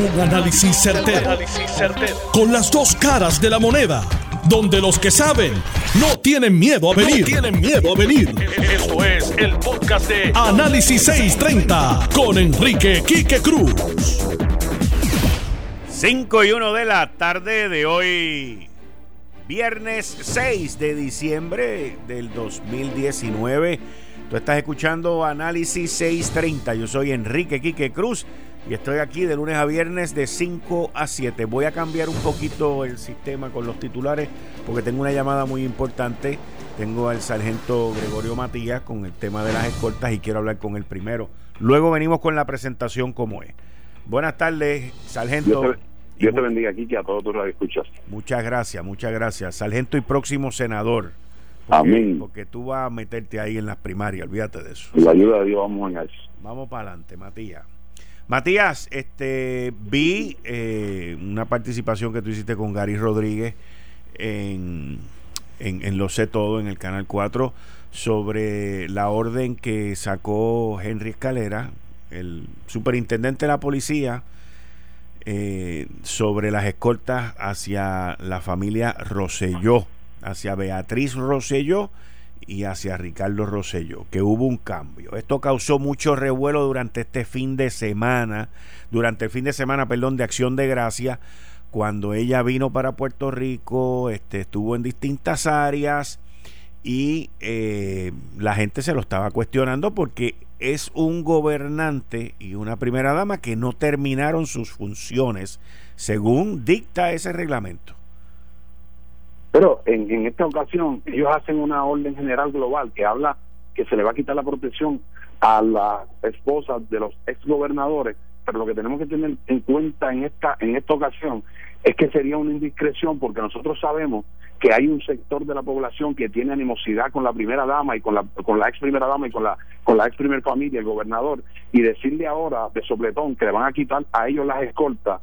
Un análisis certero, Con las dos caras de la moneda. Donde los que saben no tienen miedo a venir. tienen miedo a venir. Esto es el podcast de Análisis 630 con Enrique Quique Cruz. 5 y 1 de la tarde de hoy. Viernes 6 de diciembre del 2019. Tú estás escuchando Análisis 630. Yo soy Enrique Quique Cruz y estoy aquí de lunes a viernes de 5 a 7. Voy a cambiar un poquito el sistema con los titulares porque tengo una llamada muy importante. Tengo al sargento Gregorio Matías con el tema de las escoltas y quiero hablar con él primero. Luego venimos con la presentación como es. Buenas tardes, sargento. Dios te, bendiga, aquí a todos tus escuchas. Muchas gracias, muchas gracias. Sargento y próximo senador. Amén. Porque tú vas a meterte ahí en las primarias, olvídate de eso. La ayuda de Dios vamos en eso. Vamos para adelante, Matías. Matías, este, vi eh, una participación que tú hiciste con Gary Rodríguez en, en, Lo sé todo, en el Canal 4, sobre la orden que sacó Henry Escalera, el superintendente de la policía, eh, sobre las escoltas hacia la familia Roselló hacia Beatriz Rosselló y hacia Ricardo Rosselló, que hubo un cambio. Esto causó mucho revuelo durante este fin de semana, durante el fin de semana, perdón, de Acción de Gracia, cuando ella vino para Puerto Rico, este, estuvo en distintas áreas y eh, la gente se lo estaba cuestionando porque es un gobernante y una primera dama que no terminaron sus funciones según dicta ese reglamento. Pero en, en esta ocasión ellos hacen una orden general global que habla que se le va a quitar la protección a las esposas de los exgobernadores, pero lo que tenemos que tener en cuenta en esta en esta ocasión es que sería una indiscreción porque nosotros sabemos que hay un sector de la población que tiene animosidad con la primera dama y con la con la ex primera dama y con la con la ex primera familia, el gobernador, y decirle ahora de sopletón que le van a quitar a ellos las escoltas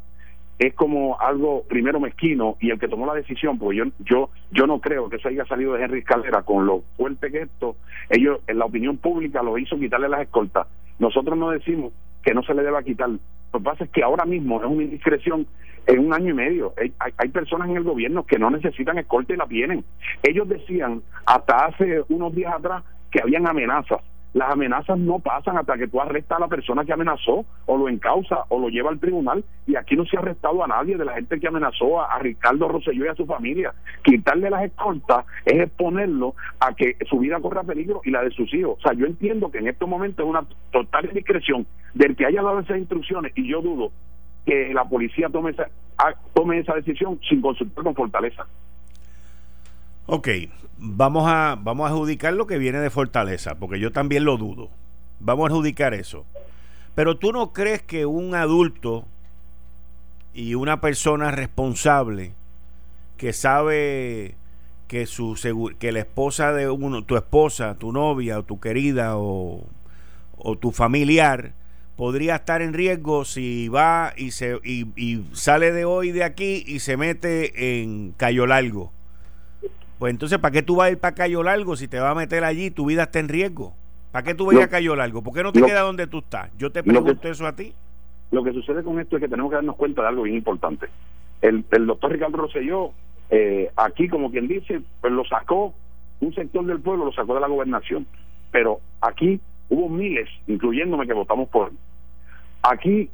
es como algo primero mezquino y el que tomó la decisión, porque yo yo yo no creo que eso haya salido de Henry Calera con lo fuerte que esto, ellos en la opinión pública lo hizo quitarle las escoltas. Nosotros no decimos que no se le deba quitar. Lo que pasa es que ahora mismo es una indiscreción en un año y medio. Hay, hay personas en el gobierno que no necesitan escolta y la tienen. Ellos decían hasta hace unos días atrás que habían amenazas las amenazas no pasan hasta que tú arrestas a la persona que amenazó o lo encausa o lo lleva al tribunal y aquí no se ha arrestado a nadie de la gente que amenazó a, Ricardo Rosselló y a su familia. Quitarle las escoltas es exponerlo a que su vida corra peligro y la de sus hijos. O sea, yo entiendo que en estos momentos es una total discreción del que haya dado esas instrucciones y yo dudo que la policía tome esa, tome esa decisión sin consultar con fortaleza. Ok, vamos a, vamos a adjudicar lo que viene de Fortaleza, porque yo también lo dudo. Vamos a adjudicar eso. Pero tú no crees que un adulto y una persona responsable que sabe que su que la esposa de uno, tu esposa, tu novia o tu querida o, o tu familiar podría estar en riesgo si va y se y, y sale de hoy de aquí y se mete en Cayo Largo pues entonces, ¿para qué tú vas a ir para Cayo Largo si te vas a meter allí tu vida está en riesgo? ¿Para qué tú vas a ir a Cayo Largo? ¿Por qué no te quedas donde tú estás? Yo te pregunto eso a ti. Lo que sucede con esto es que tenemos que darnos cuenta de algo bien importante. El, el doctor Ricardo Rosselló, eh, aquí, como quien dice, pues lo sacó, un sector del pueblo lo sacó de la gobernación. Pero aquí hubo miles, incluyéndome, que votamos por Aquí,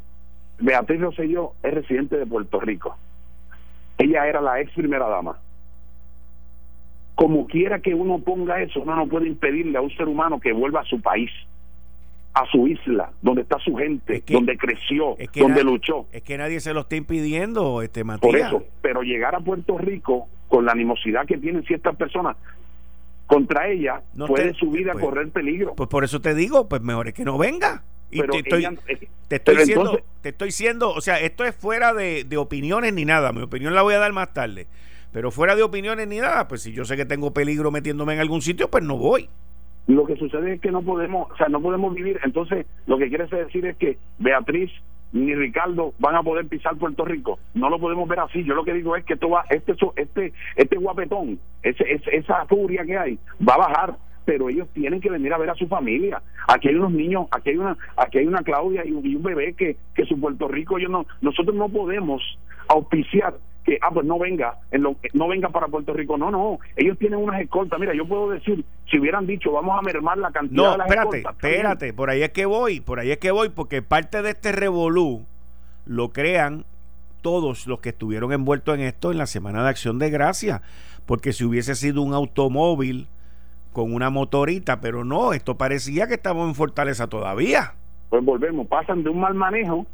Beatriz Rosselló es residente de Puerto Rico. Ella era la ex primera dama como quiera que uno ponga eso, uno no puede impedirle a un ser humano que vuelva a su país, a su isla, donde está su gente, donde creció, donde luchó. Es que nadie se lo está impidiendo, este Matías. Por eso, pero llegar a Puerto Rico con la animosidad que tienen ciertas personas contra ella, puede su vida pues, correr peligro. Pues por eso te digo, pues mejor es que no venga. Y te, estoy, te estoy diciendo, te estoy diciendo, o sea, esto es fuera de, de opiniones ni nada. Mi opinión la voy a dar más tarde. Pero fuera de opiniones ni nada, pues si yo sé que tengo peligro metiéndome en algún sitio, pues no voy. Lo que sucede es que no podemos, o sea, no podemos vivir. Entonces, lo que quiere decir es que Beatriz ni Ricardo van a poder pisar Puerto Rico. No lo podemos ver así. Yo lo que digo es que esto va, este, este, este guapetón, ese, esa furia que hay, va a bajar pero ellos tienen que venir a ver a su familia. Aquí hay unos niños, aquí hay una, aquí hay una Claudia y un, bebé que, que su Puerto Rico, yo no, nosotros no podemos auspiciar que ah pues no venga en lo, no venga para Puerto Rico. No no ellos tienen unas escoltas. Mira yo puedo decir si hubieran dicho vamos a mermar la cantidad de las espérate espérate por ahí es que voy por ahí es que voy porque parte de este revolú lo crean todos los que estuvieron envueltos en esto en la semana de acción de gracia porque si hubiese sido un automóvil con una motorita, pero no, esto parecía que estamos en Fortaleza todavía. Pues volvemos, pasan de un mal manejo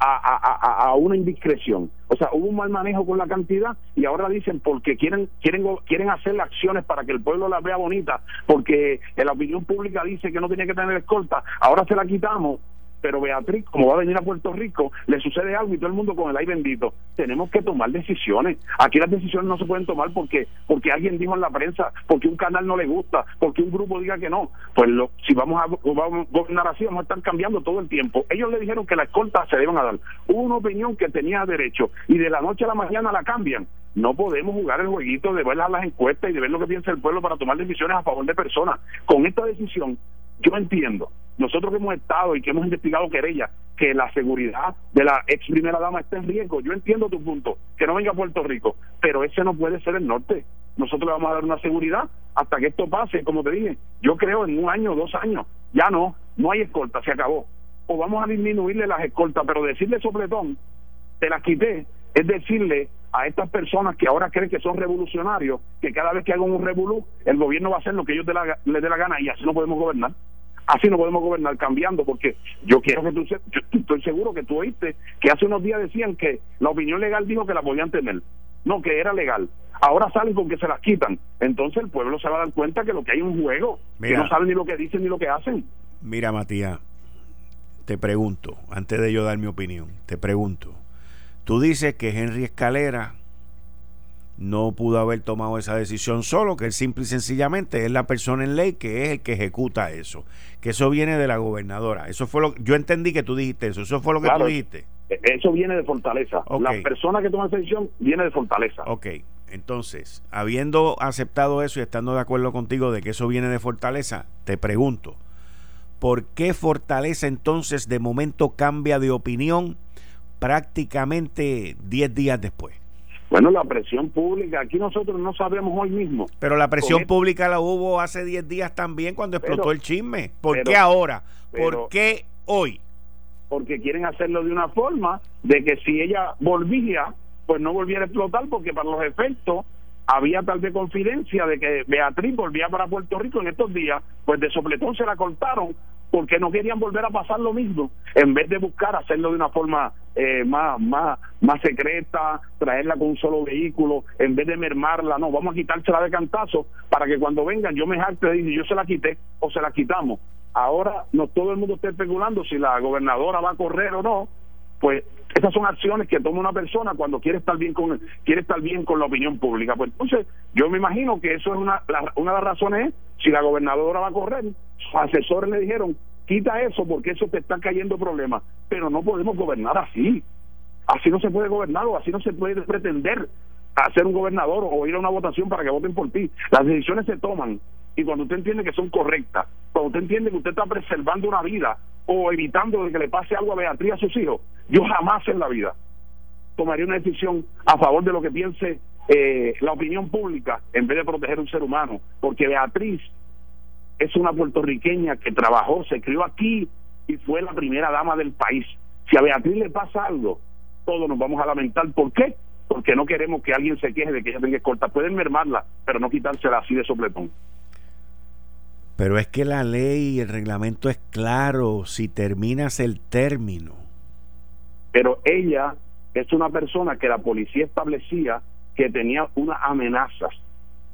a, a, una indiscreción. O sea, hubo un mal manejo con la cantidad y ahora dicen porque quieren quieren quieren hacer acciones para que el pueblo las vea bonita, porque la opinión pública dice que no tiene que tener escolta, ahora se la quitamos pero Beatriz, como va a venir a Puerto Rico, le sucede algo y todo el mundo con el ay bendito. Tenemos que tomar decisiones. Aquí las decisiones no se pueden tomar porque porque alguien dijo en la prensa, porque un canal no le gusta, porque un grupo diga que no. Pues lo, si vamos a, gobernar así, vamos a estar cambiando todo el tiempo. Ellos le dijeron que la escolta se deben a dar. Hubo una opinión que tenía derecho y de la noche a la mañana la cambian. No podemos jugar el jueguito de ver las encuestas y de ver lo que piensa el pueblo para tomar decisiones a favor de personas. Con esta decisión yo entiendo, nosotros que hemos estado y que hemos investigado querella, que la seguridad de la ex primera dama está en riesgo. Yo entiendo tu punto, que no venga a Puerto Rico, pero ese no puede ser el norte. Nosotros le vamos a dar una seguridad hasta que esto pase, como te dije. Yo creo en un año, dos años, ya no, no hay escolta, se acabó. O vamos a disminuirle las escoltas, pero decirle sopletón, te las quité, es decirle a estas personas que ahora creen que son revolucionarios, que cada vez que hagan un revolú, el gobierno va a hacer lo que ellos les dé la gana y así no podemos gobernar. Así no podemos gobernar cambiando, porque yo quiero que tú, yo estoy seguro que tú oíste que hace unos días decían que la opinión legal dijo que la podían tener, no, que era legal. Ahora salen con que se las quitan. Entonces el pueblo se va a dar cuenta que lo que hay es un juego, que no saben ni lo que dicen ni lo que hacen. Mira, Matías, te pregunto, antes de yo dar mi opinión, te pregunto, Tú dices que Henry Escalera no pudo haber tomado esa decisión solo, que él simple y sencillamente es la persona en ley que es el que ejecuta eso, que eso viene de la gobernadora. Eso fue lo yo entendí que tú dijiste eso, eso fue lo que tú dijiste. E, eso viene de Fortaleza. La persona que toma esa decisión viene de Fortaleza. Ok, entonces, habiendo aceptado eso y estando de acuerdo contigo de que eso viene de Fortaleza, te pregunto, ¿por qué Fortaleza entonces de momento cambia de opinión? prácticamente 10 días después. Bueno, la presión pública, aquí nosotros no sabemos hoy mismo. Pero la presión pública la hubo hace 10 días también cuando explotó el chisme. ¿Por qué ahora? ¿Por qué hoy? Porque quieren hacerlo de una forma de que si ella volvía, pues no volviera a explotar, porque para los efectos había tal vez confidencia de que Beatriz volvía para Puerto Rico en estos días, pues de sopletón se la cortaron porque no querían volver a pasar lo mismo, en vez de buscar hacerlo de una forma eh, más, más, más secreta, traerla con un solo vehículo, en vez de mermarla, no, vamos a quitársela de cantazo para que cuando vengan yo me jacte y yo se la quité o se la quitamos. Ahora no todo el mundo está especulando si la gobernadora va a correr o no, pues esas son acciones que toma una persona cuando quiere estar bien con quiere estar bien con la opinión pública. Pues entonces, yo me imagino que eso es una una de las razones es si la gobernadora va a correr, asesores le dijeron, "Quita eso porque eso te está cayendo problemas", pero no podemos gobernar así. Así no se puede gobernar o así no se puede pretender hacer un gobernador o ir a una votación para que voten por ti. Las decisiones se toman y cuando usted entiende que son correctas, cuando usted entiende que usted está preservando una vida o evitando que le pase algo a Beatriz a sus hijos, yo jamás en la vida tomaría una decisión a favor de lo que piense eh, la opinión pública en vez de proteger a un ser humano, porque Beatriz es una puertorriqueña que trabajó, se crió aquí y fue la primera dama del país. Si a Beatriz le pasa algo, todos nos vamos a lamentar. ¿Por qué? Porque no queremos que alguien se queje de que ella tenga escolta. Pueden mermarla, pero no quitársela así de sopletón. Pero es que la ley y el reglamento es claro si terminas el término. Pero ella es una persona que la policía establecía que tenía unas amenazas,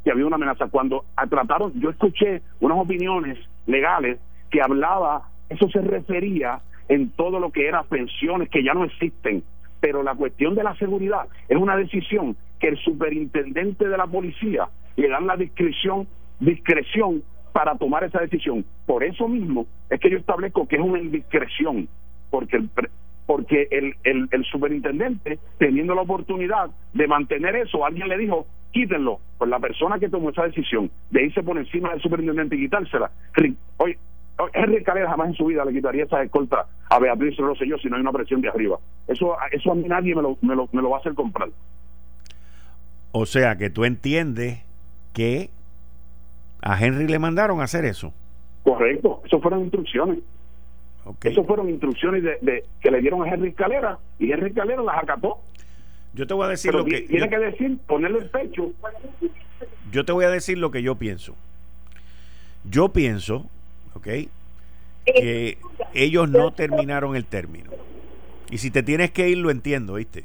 que había una amenaza. Cuando trataron, yo escuché unas opiniones legales que hablaba, eso se refería en todo lo que eran pensiones que ya no existen. Pero la cuestión de la seguridad es una decisión que el superintendente de la policía le dan la discreción, discreción para tomar esa decisión. Por eso mismo es que yo establezco que es una indiscreción, porque el, porque el, el, superintendente, teniendo la oportunidad de mantener eso, alguien le dijo, quítenlo. Pues la persona que tomó esa decisión de irse por encima del superintendente y quitársela, oye, Henry Calera jamás en su vida le quitaría esa escolta a Beatriz Rosselló si no hay una presión de arriba. Eso, eso a mí nadie me lo, me lo, me lo va a hacer comprar. O sea que tú entiendes que a Henry le mandaron a hacer eso. Correcto, eso fueron instrucciones. Eso fueron instrucciones de, que le dieron a Henry Calera y Henry Calera las acató. Yo te voy a decir lo que. Tiene que decir, ponerle el pecho. Yo te voy a decir lo que yo pienso. Yo pienso, ¿ok? Que ellos no terminaron el término. Y si te tienes que ir, lo entiendo, ¿viste?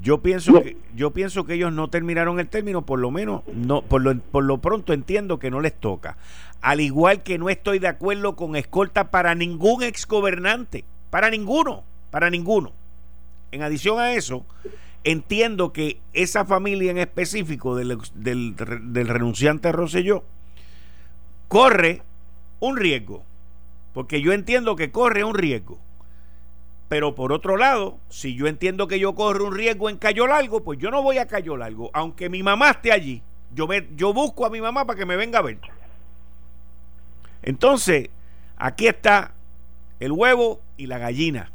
Yo pienso que yo pienso que ellos no terminaron el término, por lo menos no por lo, por lo pronto entiendo que no les toca. Al igual que no estoy de acuerdo con escolta para ningún exgobernante, para ninguno, para ninguno. En adición a eso, entiendo que esa familia en específico del, del, renunciante Rosselló corre un riesgo, porque yo entiendo que corre un riesgo pero por otro lado, si yo entiendo que yo corro un riesgo en Cayo Largo, pues yo no voy a Cayo Largo, aunque mi mamá esté allí. Yo, me, yo busco a mi mamá para que me venga a ver. Entonces, aquí está el huevo y la gallina.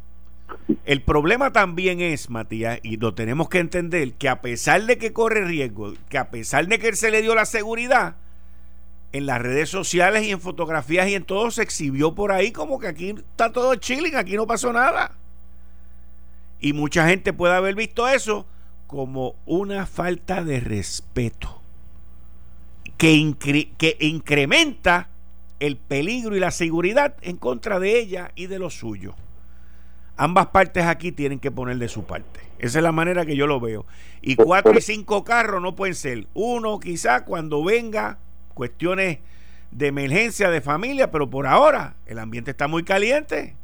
El problema también es, Matías, y lo tenemos que entender, que a pesar de que corre riesgo, que a pesar de que él se le dio la seguridad, en las redes sociales y en fotografías y en todo se exhibió por ahí como que aquí está todo chilling, aquí no pasó nada. Y mucha gente puede haber visto eso como una falta de respeto que, que incrementa el peligro y la seguridad en contra de ella y de los suyos. Ambas partes aquí tienen que poner de su parte. Esa es la manera que yo lo veo. Y cuatro y cinco carros no pueden ser. Uno quizá cuando venga cuestiones de emergencia de familia, pero por ahora el ambiente está muy caliente.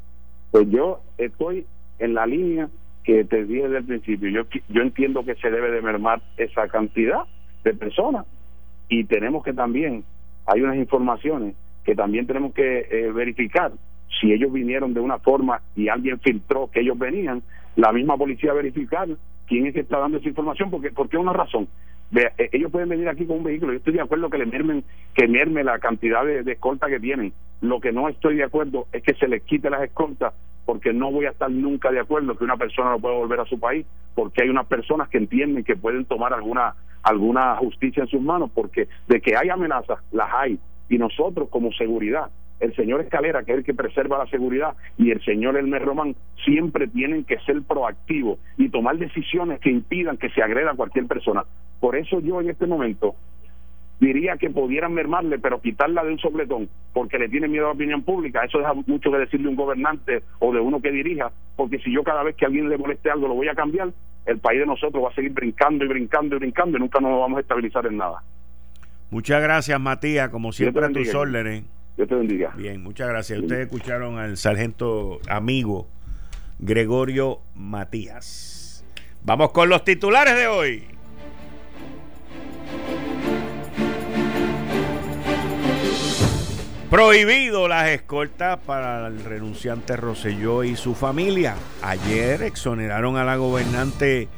Pues yo estoy en la línea que te dije desde el principio, yo, yo entiendo que se debe de mermar esa cantidad de personas y tenemos que también, hay unas informaciones que también tenemos que eh, verificar si ellos vinieron de una forma y alguien filtró que ellos venían, la misma policía verificar quién es que está dando esa información, porque porque una razón. Eh, ellos pueden venir aquí con un vehículo, yo estoy de acuerdo que le mermen, que merme la cantidad de, de escolta que tienen. Lo que no estoy de acuerdo es que se les quite las escoltas porque no voy a estar nunca de acuerdo que una persona no pueda volver a su país, porque hay unas personas que entienden que pueden tomar alguna alguna justicia en sus manos, porque de que hay amenazas, las hay, y nosotros como seguridad, el señor Escalera, que es el que preserva la seguridad, y el señor Elmer Román, siempre tienen que ser proactivos y tomar decisiones que impidan que se agreda a cualquier persona. Por eso yo en este momento diría que pudieran mermarle, pero quitarla de un sopletón, porque le tiene miedo a la opinión pública. Eso deja mucho que decirle un gobernante o de uno que dirija, porque si yo cada vez que a alguien le moleste algo lo voy a cambiar, el país de nosotros va a seguir brincando y brincando y brincando y nunca nos vamos a estabilizar en nada. Muchas gracias, Matías, como siempre a tus órdenes. Dios te bendiga. Bien, muchas gracias. Ustedes escucharon al sargento amigo Gregorio Matías. Vamos con los titulares de hoy. Prohibido las escoltas para el renunciante Roselló y su familia. Ayer exoneraron a la gobernante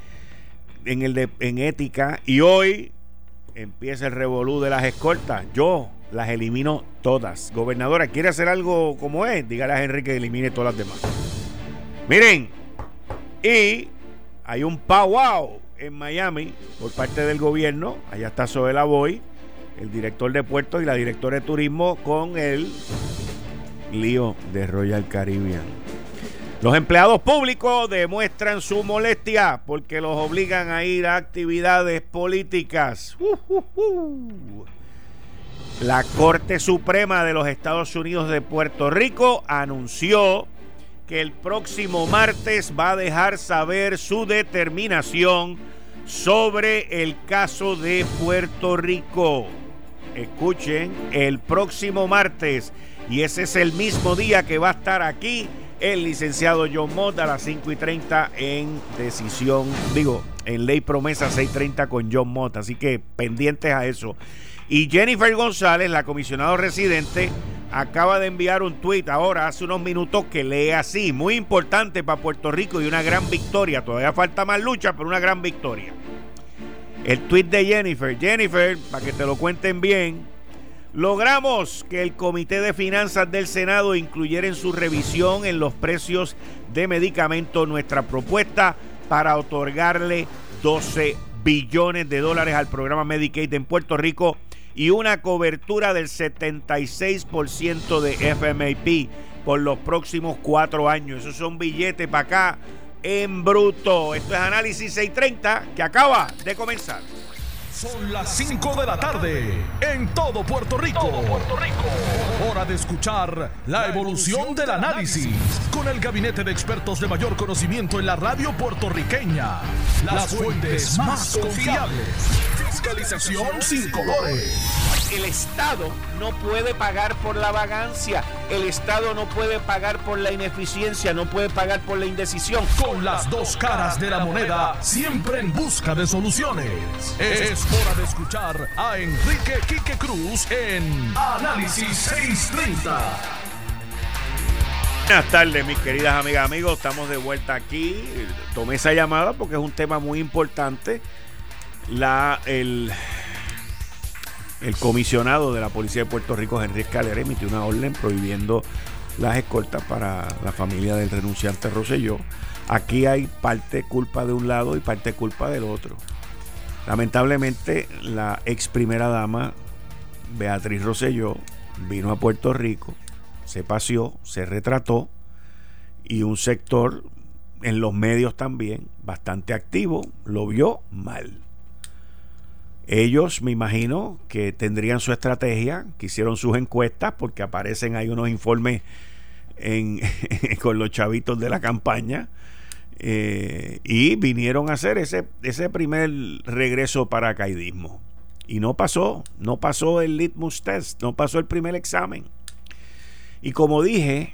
en, el de, en ética y hoy empieza el revolú de las escoltas. Yo las elimino todas. Gobernadora, ¿quiere hacer algo como es? Dígale a Henry que elimine todas las demás. Miren, y hay un powwow en Miami por parte del gobierno. Allá está Zoela Boy el director de puertos y la directora de turismo con el lío de Royal Caribbean. Los empleados públicos demuestran su molestia porque los obligan a ir a actividades políticas. La Corte Suprema de los Estados Unidos de Puerto Rico anunció que el próximo martes va a dejar saber su determinación sobre el caso de Puerto Rico escuchen, el próximo martes. Y ese es el mismo día que va a estar aquí el licenciado John Mott a las 5 y 30 en decisión, digo, en ley promesa 630 con John Mott. Así que pendientes a eso. Y Jennifer González, la comisionada residente, acaba de enviar un tuit ahora, hace unos minutos, que lee así. Muy importante para Puerto Rico y una gran victoria. Todavía falta más lucha, pero una gran victoria. El tweet de Jennifer. Jennifer, para que te lo cuenten bien. Logramos que el Comité de Finanzas del Senado incluyera en su revisión en los precios de medicamentos nuestra propuesta para otorgarle 12 billones de dólares al programa Medicaid en Puerto Rico y una cobertura del 76% de FMAP por los próximos cuatro años. Esos son billetes para acá en bruto. Esto es Análisis 630 que acaba de comenzar. Son las 5 de la tarde en todo Puerto Rico. Puerto Rico. Hora de escuchar la evolución del análisis con el gabinete de expertos de mayor conocimiento en la radio puertorriqueña. Las fuentes más confiables. Fiscalización sin colores el Estado no puede pagar por la vagancia, el Estado no puede pagar por la ineficiencia, no puede pagar por la indecisión. Con las dos caras de la moneda, siempre en busca de soluciones. Es hora de escuchar a Enrique Quique Cruz en Análisis 630. Buenas tardes, mis queridas amigas, amigos. Estamos de vuelta aquí. Tomé esa llamada porque es un tema muy importante. La, el, el comisionado de la Policía de Puerto Rico, Henry Escalera, emitió una orden prohibiendo las escoltas para la familia del renunciante Roselló. Aquí hay parte culpa de un lado y parte culpa del otro. Lamentablemente, la ex primera dama, Beatriz Roselló, vino a Puerto Rico, se paseó, se retrató y un sector en los medios también, bastante activo, lo vio mal. Ellos, me imagino, que tendrían su estrategia, que hicieron sus encuestas, porque aparecen ahí unos informes con los chavitos de la campaña, eh, y vinieron a hacer ese, ese primer regreso para caidismo. Y no pasó, no pasó el litmus test, no pasó el primer examen. Y como dije,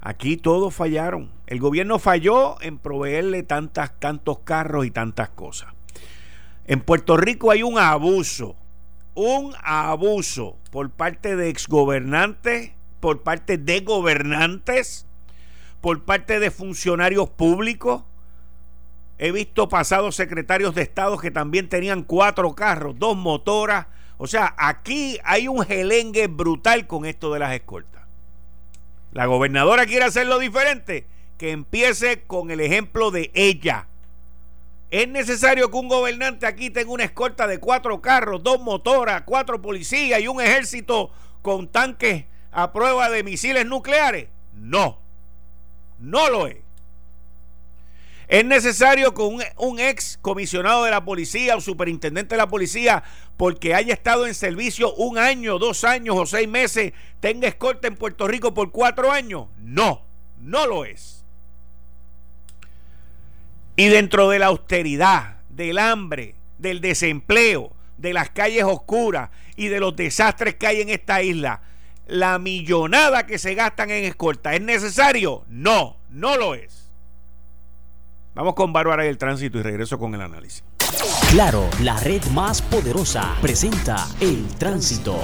aquí todos fallaron. El gobierno falló en proveerle tantas, tantos carros y tantas cosas. En Puerto Rico hay un abuso, un abuso por parte de exgobernantes, por parte de gobernantes, por parte de funcionarios públicos. He visto pasados secretarios de Estado que también tenían cuatro carros, dos motoras. O sea, aquí hay un gelengue brutal con esto de las escoltas. La gobernadora quiere hacerlo diferente. Que empiece con el ejemplo de ella es necesario que un gobernante aquí tenga una escolta de cuatro carros, dos motoras, cuatro policías y un ejército con tanques a prueba de misiles nucleares. No, no lo es. Es necesario que un, un, ex comisionado de la policía o superintendente de la policía, porque haya estado en servicio un año, dos años o seis meses, tenga escolta en Puerto Rico por cuatro años. No, no lo es. Y dentro de la austeridad, del hambre, del desempleo, de las calles oscuras y de los desastres que hay en esta isla, la millonada que se gastan en escolta, ¿es necesario? No, no lo es. Vamos con Bárbara y el tránsito y regreso con el análisis. Claro, la red más poderosa presenta el tránsito.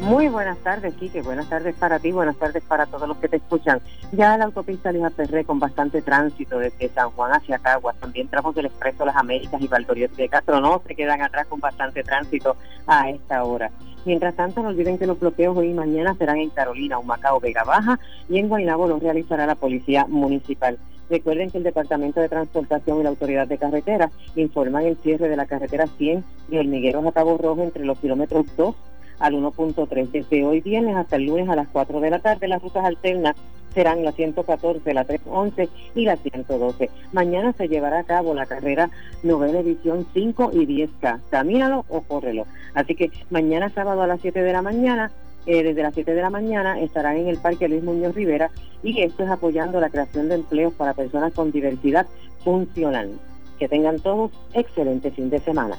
Muy buenas tardes, Quique. Buenas tardes para ti, buenas tardes para todos los que te escuchan. Ya la autopista Lija Perré con bastante tránsito desde San Juan hacia Caguas. También tramos del Expreso Las Américas y Valdoriotti de Castro no se quedan atrás con bastante tránsito a esta hora. Mientras tanto, no olviden que los bloqueos hoy y mañana serán en Carolina, Humacao, Vega Baja y en Guaynabo los realizará la Policía Municipal. Recuerden que el Departamento de Transportación y la Autoridad de Carreteras informan el cierre de la carretera 100 de Hormigueros a Cabo Rojo entre los kilómetros 2 al 1.3. Desde hoy viernes hasta el lunes a las 4 de la tarde, las rutas alternas serán la 114, la 311 y la 112. Mañana se llevará a cabo la carrera novena edición 5 y 10K. Camínalo o córrelo. Así que mañana sábado a las 7 de la mañana eh, desde las 7 de la mañana estarán en el Parque Luis Muñoz Rivera y esto es apoyando la creación de empleos para personas con diversidad funcional. Que tengan todos excelente fin de semana.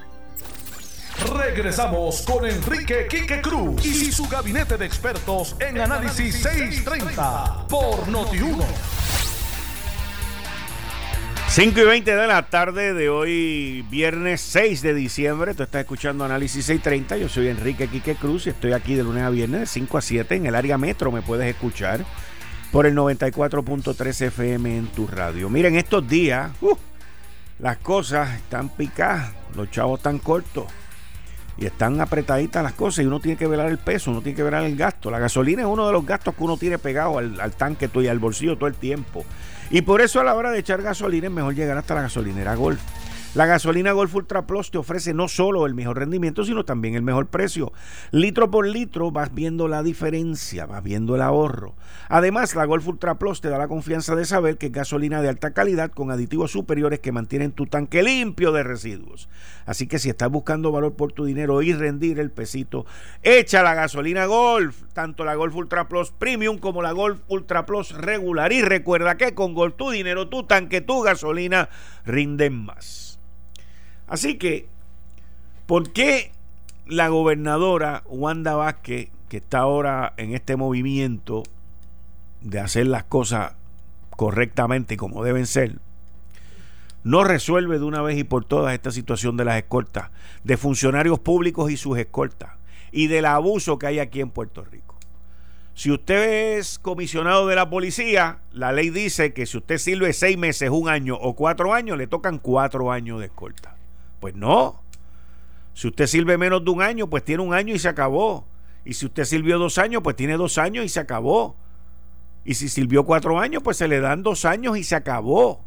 Regresamos con Enrique Quique Cruz y su gabinete de expertos en Análisis 630 por Noti1. 5 y 20 de la tarde de hoy, viernes 6 de diciembre. Tú estás escuchando Análisis 630. Yo soy Enrique Quique Cruz y estoy aquí de lunes a viernes de 5 a 7 en el área metro. Me puedes escuchar por el 94.3 FM en tu radio. Miren, estos días uh, las cosas están picadas, los chavos están cortos y están apretaditas las cosas y uno tiene que velar el peso, uno tiene que velar el gasto. La gasolina es uno de los gastos que uno tiene pegado al, al tanque y al bolsillo todo el tiempo. Y por eso a la hora de echar gasolina es mejor llegar hasta la gasolinera Golf. La gasolina Golf Ultra Plus te ofrece no solo el mejor rendimiento, sino también el mejor precio. Litro por litro vas viendo la diferencia, vas viendo el ahorro. Además, la Golf Ultra Plus te da la confianza de saber que es gasolina de alta calidad con aditivos superiores que mantienen tu tanque limpio de residuos. Así que si estás buscando valor por tu dinero y rendir el pesito, echa la gasolina Golf, tanto la Golf Ultra Plus Premium como la Golf Ultra Plus regular. Y recuerda que con Golf tu dinero, tu tanque, tu gasolina rinden más. Así que, ¿por qué la gobernadora Wanda Vázquez, que está ahora en este movimiento de hacer las cosas correctamente como deben ser, no resuelve de una vez y por todas esta situación de las escoltas, de funcionarios públicos y sus escoltas, y del abuso que hay aquí en Puerto Rico. Si usted es comisionado de la policía, la ley dice que si usted sirve seis meses, un año o cuatro años, le tocan cuatro años de escolta. Pues no. Si usted sirve menos de un año, pues tiene un año y se acabó. Y si usted sirvió dos años, pues tiene dos años y se acabó. Y si sirvió cuatro años, pues se le dan dos años y se acabó.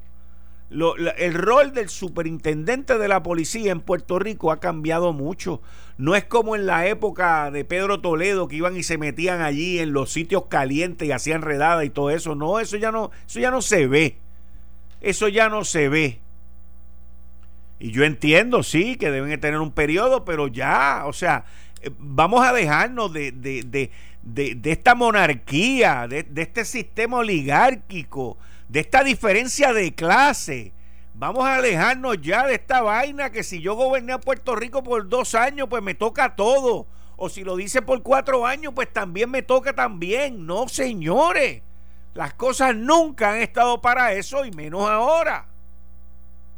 El rol del superintendente de la policía en Puerto Rico ha cambiado mucho. No es como en la época de Pedro Toledo que iban y se metían allí en los sitios calientes y hacían redada y todo eso. No, eso ya no, eso ya no se ve. Eso ya no se ve. Y yo entiendo, sí, que deben tener un periodo, pero ya, o sea, eh, vamos a dejarnos de, de, de, esta monarquía, de, este sistema oligárquico, de esta diferencia de clase. Vamos a alejarnos ya de esta vaina que si yo goberné a Puerto Rico por dos años, pues me toca todo. O si lo dice por cuatro años, pues también me toca también. No, señores. Las cosas nunca han estado para eso y menos ahora.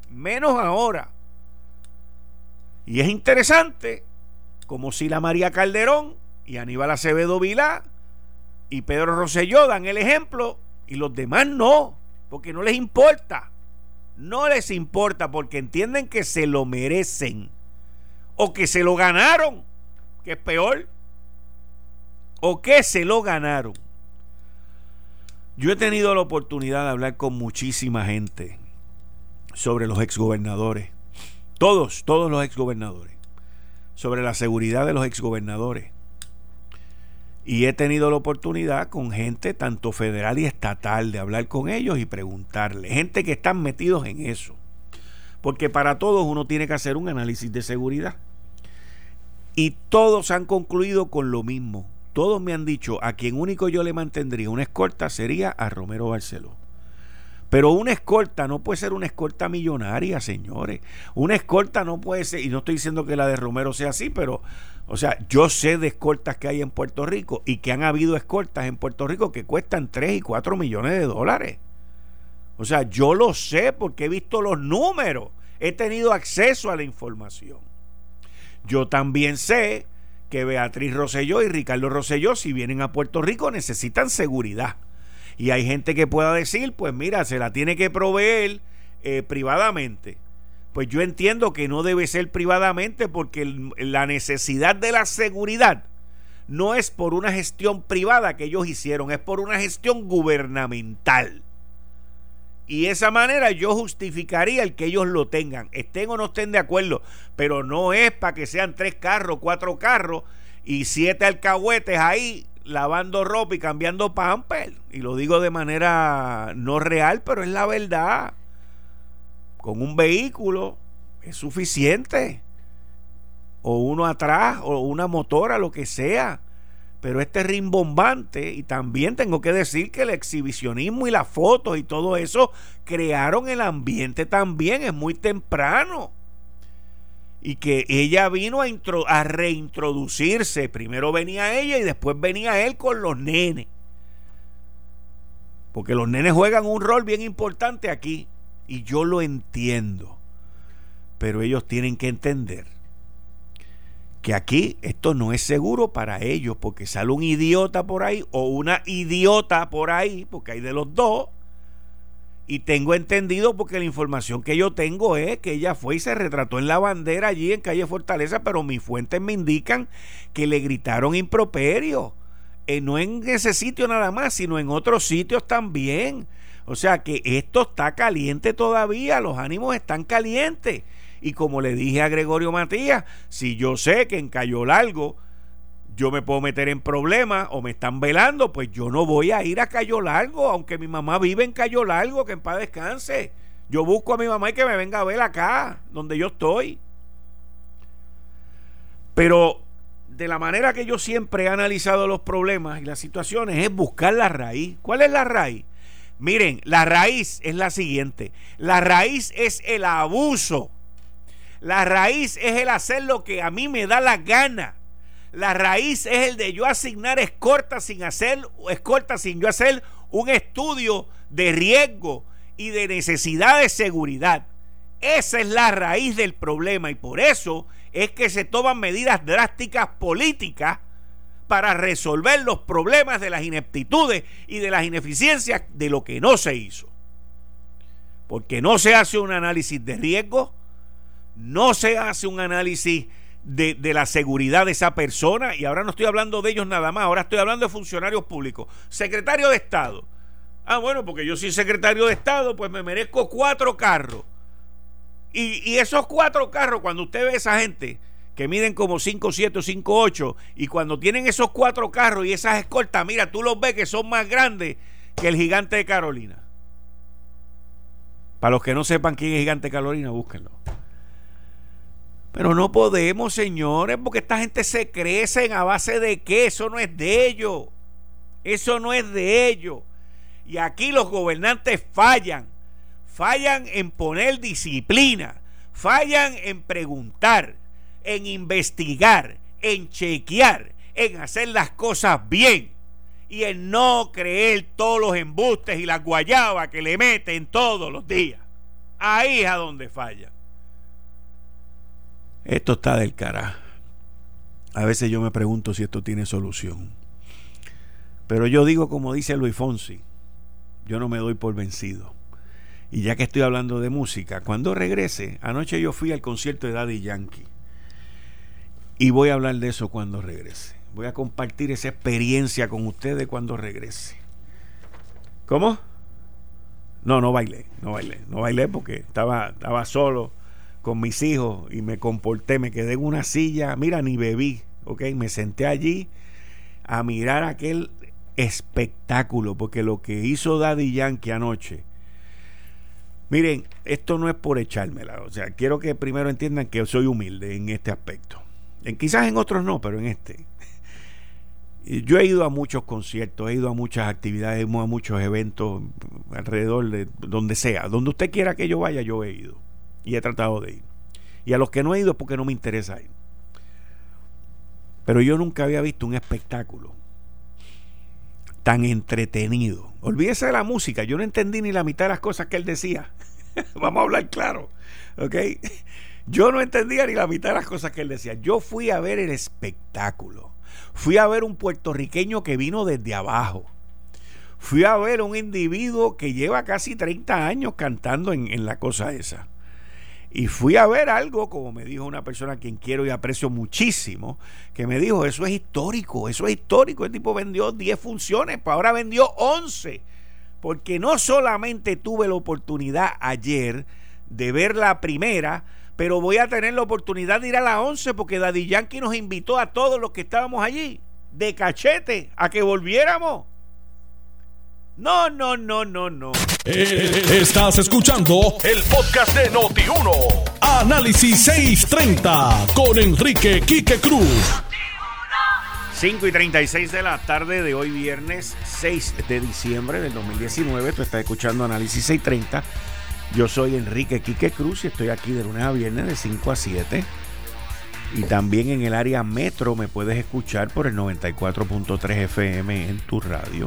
Menos ahora. Y es interesante como si la María Calderón y Aníbal Acevedo Vilá y Pedro Rosselló dan el ejemplo y los demás no, porque no les importa. No les importa porque entienden que se lo merecen o que se lo ganaron, que es peor, o que se lo ganaron. Yo he tenido la oportunidad de hablar con muchísima gente sobre los exgobernadores todos, todos los exgobernadores, sobre la seguridad de los exgobernadores. Y he tenido la oportunidad con gente tanto federal y estatal de hablar con ellos y preguntarle, gente que están metidos en eso. Porque para todos uno tiene que hacer un análisis de seguridad. Y todos han concluido con lo mismo. Todos me han dicho, a quien único yo le mantendría una escolta sería a Romero Barceló. Pero una escolta no puede ser una escolta millonaria, señores. Una escolta no puede ser, y no estoy diciendo que la de Romero sea así, pero, o sea, yo sé de escoltas que hay en Puerto Rico y que han habido escoltas en Puerto Rico que cuestan 3 y 4 millones de dólares. O sea, yo lo sé porque he visto los números, he tenido acceso a la información. Yo también sé que Beatriz Rosselló y Ricardo Rosselló, si vienen a Puerto Rico, necesitan seguridad. Y hay gente que pueda decir, pues mira, se la tiene que proveer eh, privadamente. Pues yo entiendo que no debe ser privadamente porque la necesidad de la seguridad no es por una gestión privada que ellos hicieron, es por una gestión gubernamental. Y esa manera yo justificaría el que ellos lo tengan, estén o no estén de acuerdo, pero no es para que sean tres carros, cuatro carros y siete alcahuetes ahí lavando ropa y cambiando pamper. Y lo digo de manera no real, pero es la verdad. Con un vehículo es suficiente. O uno atrás, o una motora, lo que sea. Pero este rimbombante, y también tengo que decir que el exhibicionismo y las fotos y todo eso crearon el ambiente también, es muy temprano y que ella vino a, a reintroducirse. Primero venía ella y después venía él con los nenes. Porque los nenes juegan un rol bien importante aquí. Y yo lo entiendo. Pero ellos tienen que entender que aquí esto no es seguro para ellos, porque sale un idiota por ahí o una idiota por ahí, porque hay de los dos. Y tengo entendido porque la información que yo tengo es que ella fue y se retrató en la bandera allí en calle Fortaleza, pero mis fuentes me indican que le gritaron improperio. Eh, no en ese sitio nada más, sino en otros sitios también. O sea que esto está caliente todavía, los ánimos están calientes. Y como le dije a Gregorio Matías, si yo sé que en Cayo Largo yo me puedo meter en problemas o me están velando, pues yo no voy a ir a Cayo Largo, aunque mi mamá vive en Cayo Largo, que en paz descanse. Yo busco a mi mamá y que me venga a ver acá, donde yo estoy. Pero de la manera que yo siempre he analizado los problemas y las situaciones es buscar la raíz. ¿Cuál es la raíz? Miren, la raíz es la siguiente. La raíz es el abuso. La raíz es el hacer lo que a mí me da la gana. La raíz es el de yo asignar escorta sin hacer escolta sin yo hacer un estudio de riesgo y de necesidad de seguridad. Esa es la raíz del problema y por eso es que se toman medidas drásticas políticas para resolver los problemas de las ineptitudes y de las ineficiencias de lo que no se hizo. Porque no se hace un análisis de riesgo, no se hace un análisis de, de, la seguridad de esa persona, y ahora no estoy hablando de ellos nada más, ahora estoy hablando de funcionarios públicos. Secretario de Estado. Ah, bueno, porque yo soy secretario de Estado, pues me merezco cuatro carros. Y, y esos cuatro carros, cuando usted ve a esa gente, que miden como 5, 7 o 5, 8, y cuando tienen esos cuatro carros y esas escoltas, mira, tú los ves que son más grandes que el gigante de Carolina. Para los que no sepan quién es gigante de Carolina, búsquenlo. Pero no podemos, señores, porque esta gente se crece a base de que eso no es de ellos. Eso no es de ellos. Y aquí los gobernantes fallan. Fallan en poner disciplina. Fallan en preguntar en investigar, en chequear, en hacer las cosas bien y en no creer todos los embustes y las guayabas que le meten todos los días. Ahí es a donde falla. Esto está del carajo. A veces yo me pregunto si esto tiene solución. Pero yo digo como dice Luis Fonsi, yo no me doy por vencido. Y ya que estoy hablando de música, cuando regrese, anoche yo fui al concierto de Daddy Yankee. Y voy a hablar de eso cuando regrese. Voy a compartir esa experiencia con ustedes cuando regrese. ¿Cómo? No, no bailé, no bailé. No bailé porque estaba, estaba solo con mis hijos y me comporté, me quedé en una silla, mira, ni bebí, ¿ok? Me senté allí a mirar aquel espectáculo, porque lo que hizo Daddy Yankee anoche, miren, esto no es por echármela, o sea, quiero que primero entiendan que soy humilde en este aspecto. En, quizás en otros no, pero en este. Yo he ido a muchos conciertos, he ido a muchas actividades, a muchos eventos alrededor de donde sea. Donde usted quiera que yo vaya, yo he ido. Y he tratado de ir. Y a los que no he ido es porque no me interesa ir. Pero yo nunca había visto un espectáculo tan entretenido. Olvídese de la música. Yo no entendí ni la mitad de las cosas que él decía. Vamos a hablar claro. ¿Ok? Yo no entendía ni la mitad de las cosas que él decía. Yo fui a ver el espectáculo. Fui a ver un puertorriqueño que vino desde abajo. Fui a ver un individuo que lleva casi 30 años cantando en, la cosa esa. Y fui a ver algo, como me dijo una persona a quien quiero y aprecio muchísimo, que me dijo, eso es histórico, eso es histórico. El tipo vendió 10 funciones, pues ahora vendió 11. Porque no solamente tuve la oportunidad ayer de ver la primera, pero voy a tener la oportunidad de ir a la 11 porque Daddy Yankee nos invitó a todos los que estábamos allí, de cachete, a que volviéramos. No, no, no, no, no. Eh, estás escuchando el podcast de Noti1. Análisis 630 con Enrique Quique Cruz. 5 y 36 de la tarde de hoy, viernes 6 de diciembre del 2019. Tú estás escuchando Análisis 630 yo soy Enrique Quique Cruz y estoy aquí de lunes a viernes de 5 a 7. Y también en el área metro me puedes escuchar por el 94.3 FM en tu radio.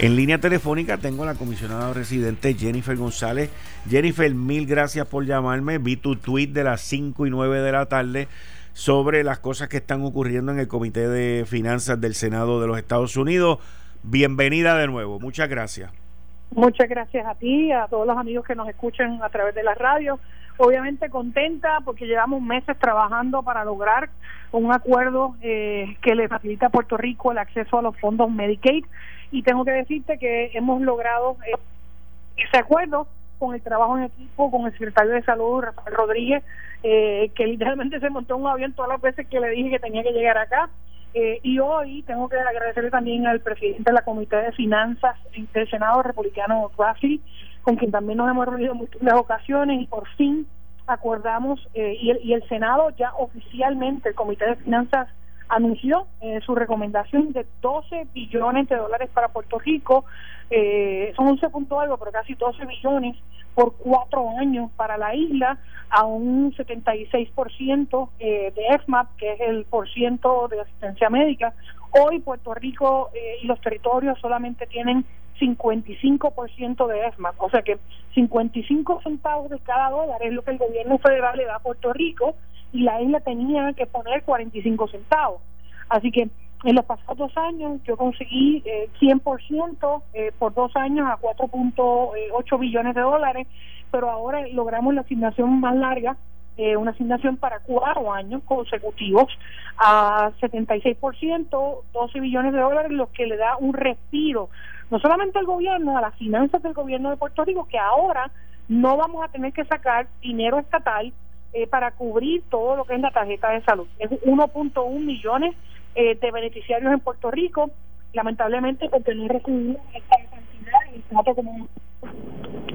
En línea telefónica tengo a la comisionada residente Jennifer González. Jennifer, mil gracias por llamarme. Vi tu tweet de las 5 y 9 de la tarde sobre las cosas que están ocurriendo en el Comité de Finanzas del Senado de los Estados Unidos. Bienvenida de nuevo, muchas gracias. Muchas gracias a ti, a todos los amigos que nos escuchan a través de la radio. Obviamente contenta porque llevamos meses trabajando para lograr un acuerdo eh, que le facilita a Puerto Rico el acceso a los fondos Medicaid y tengo que decirte que hemos logrado eh, ese acuerdo con el trabajo en equipo con el secretario de salud Rafael Rodríguez eh, que literalmente se montó un avión todas las veces que le dije que tenía que llegar acá. Eh, y hoy tengo que agradecerle también al presidente de la Comité de Finanzas del Senado republicano, Rafi, con quien también nos hemos reunido en múltiples ocasiones y por fin acordamos, eh, y, el, y, el, Senado ya oficialmente, el Comité de Finanzas anunció eh, su recomendación de 12 billones de dólares para Puerto Rico, eh, son 11 puntos algo, pero casi 12 billones por cuatro años para la isla a un 76% eh, de EFMAP, que es el por ciento de asistencia médica. Hoy Puerto Rico eh, y los territorios solamente tienen 55% de EFMAP, o sea que 55 centavos de cada dólar es lo que el gobierno federal le da a Puerto Rico y la isla tenía que poner 45 centavos. Así que en los pasados dos años yo conseguí eh, 100% eh, por dos años a 4.8 billones de dólares, pero ahora logramos la asignación más larga, eh, una asignación para cuatro años consecutivos a 76%, 12 billones de dólares, lo que le da un respiro, no solamente al gobierno, a las finanzas del gobierno de Puerto Rico, que ahora no vamos a tener que sacar dinero estatal eh, para cubrir todo lo que es la tarjeta de salud. Es 1.1 millones eh, de beneficiarios en Puerto Rico, lamentablemente porque no recibimos esta cantidad como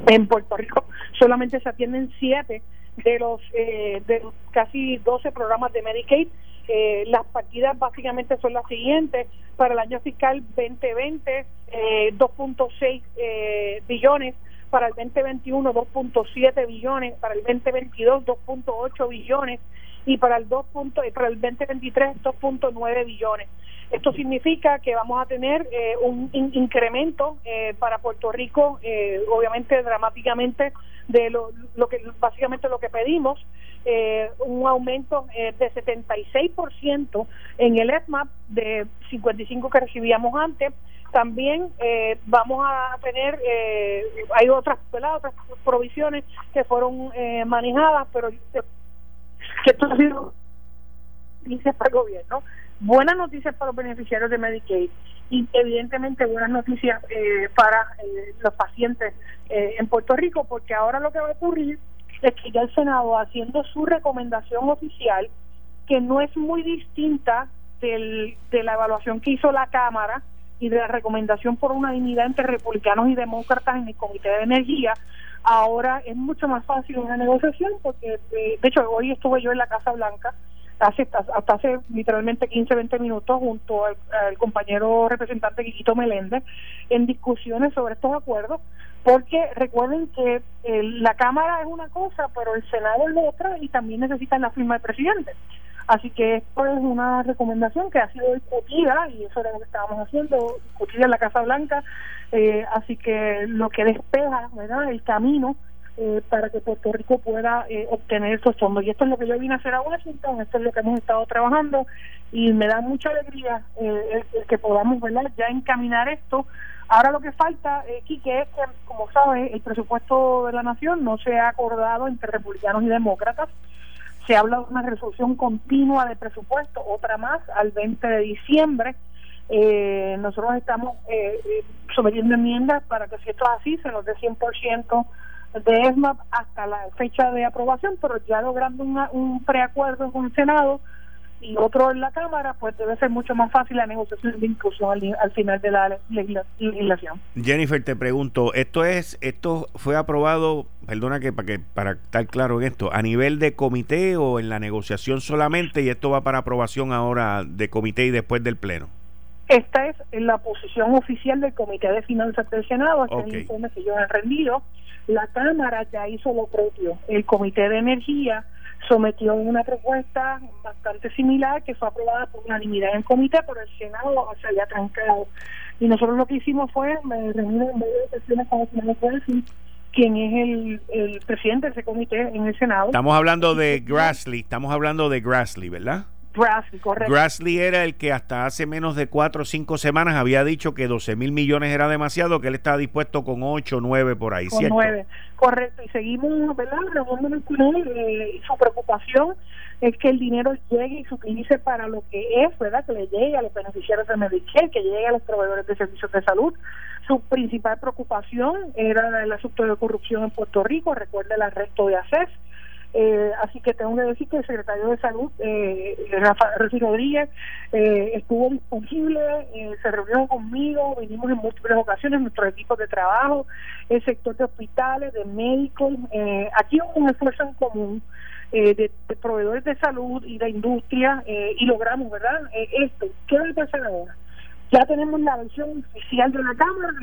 en Puerto Rico solamente se atienden siete de los eh, de casi 12 programas de Medicaid. Eh, las partidas básicamente son las siguientes. Para el año fiscal 2020, eh, 2.6 eh, billones. Para el 2021, 2.7 billones. Para el 2022, 2.8 billones y para el 2. para el 2023 2.9 billones. Esto significa que vamos a tener eh, un incremento eh, para Puerto Rico, eh, obviamente dramáticamente de lo, lo, que básicamente lo que pedimos, un aumento de 76% en el ESMAP de 55 que recibíamos antes. También vamos a tener, hay otras, otras provisiones que fueron manejadas, pero que esto ha sido noticias para el gobierno, buenas noticias para los beneficiarios de Medicaid y evidentemente buenas noticias eh, para eh, los pacientes eh, en Puerto Rico, porque ahora lo que va a ocurrir es que ya el Senado haciendo su recomendación oficial, que no es muy distinta del, de la evaluación que hizo la Cámara y de la recomendación por unanimidad entre republicanos y demócratas en el Comité de Energía, ahora es mucho más fácil una negociación porque eh, de hecho hoy estuve yo en la Casa Blanca hace hasta hace literalmente 15 20 minutos junto al, compañero representante Quiquito Meléndez en discusiones sobre estos acuerdos porque recuerden que eh, la Cámara es una cosa pero el Senado es otra y también necesitan la firma del presidente Así que esto es una recomendación que ha sido discutida, y eso era lo que estábamos haciendo, discutida en la Casa Blanca, eh, así que lo que despeja ¿verdad? el camino eh, para que Puerto Rico pueda eh, obtener esos fondos. Y esto es lo que yo vine a hacer a Washington, esto es lo que hemos estado trabajando, y me da mucha alegría el, que podamos ¿verdad? ya encaminar esto. Ahora lo que falta, eh, Quique, es que, como sabes, el presupuesto de la nación no se ha acordado entre republicanos y demócratas se habla de una resolución continua de presupuesto, otra más al 20 de diciembre. Eh, nosotros estamos eh, eh, sometiendo enmiendas para que si esto es así, se nos dé 100% de ESMAP hasta la fecha de aprobación, pero ya logrando un preacuerdo con el Senado y otro en la Cámara, pues debe ser mucho más fácil la negociación de inclusión al, final de la legislación. Jennifer, te pregunto, esto es esto fue aprobado, perdona que para que para estar claro en esto, a nivel de comité o en la negociación solamente y esto va para aprobación ahora de comité y después del pleno. Esta es la posición oficial del Comité de Finanzas del Senado, este es el informe que ellos han rendido. La Cámara ya hizo lo propio. El Comité de Energía sometió una propuesta bastante similar que fue aprobada por unanimidad en el comité, pero el Senado se había trancado. Y nosotros lo que hicimos fue reunir en medio de sesiones con los quien es el, el presidente de ese comité en el Senado. Estamos hablando de Grassley, estamos hablando de Grassley, ¿verdad? Grassley, correcto. Grassley era el que hasta hace menos de cuatro o cinco semanas había dicho que 12 mil millones era demasiado, que él estaba dispuesto con 8 o 9 por ahí, con ¿cierto? 9, correcto. Y seguimos, ¿verdad? Eh, su preocupación es que el dinero llegue y se utilice para lo que es, ¿verdad? Que le llegue a los beneficiarios de Medicare, que llegue a los proveedores de servicios de salud. Su principal preocupación era el asunto de corrupción en Puerto Rico. Recuerda el arresto de ACES eh, así que tengo que decir que el secretario de Salud, eh, Rafael Rodríguez, eh, estuvo disponible, eh, se reunió conmigo, vinimos en múltiples ocasiones, nuestros equipos de trabajo, el sector de hospitales, de médicos. Eh, aquí hubo un esfuerzo en común. Eh, de, de, proveedores de salud y de industria eh, y logramos, ¿verdad? Esto. ¿Qué va a pasar ahora? Ya tenemos la versión oficial de la Cámara,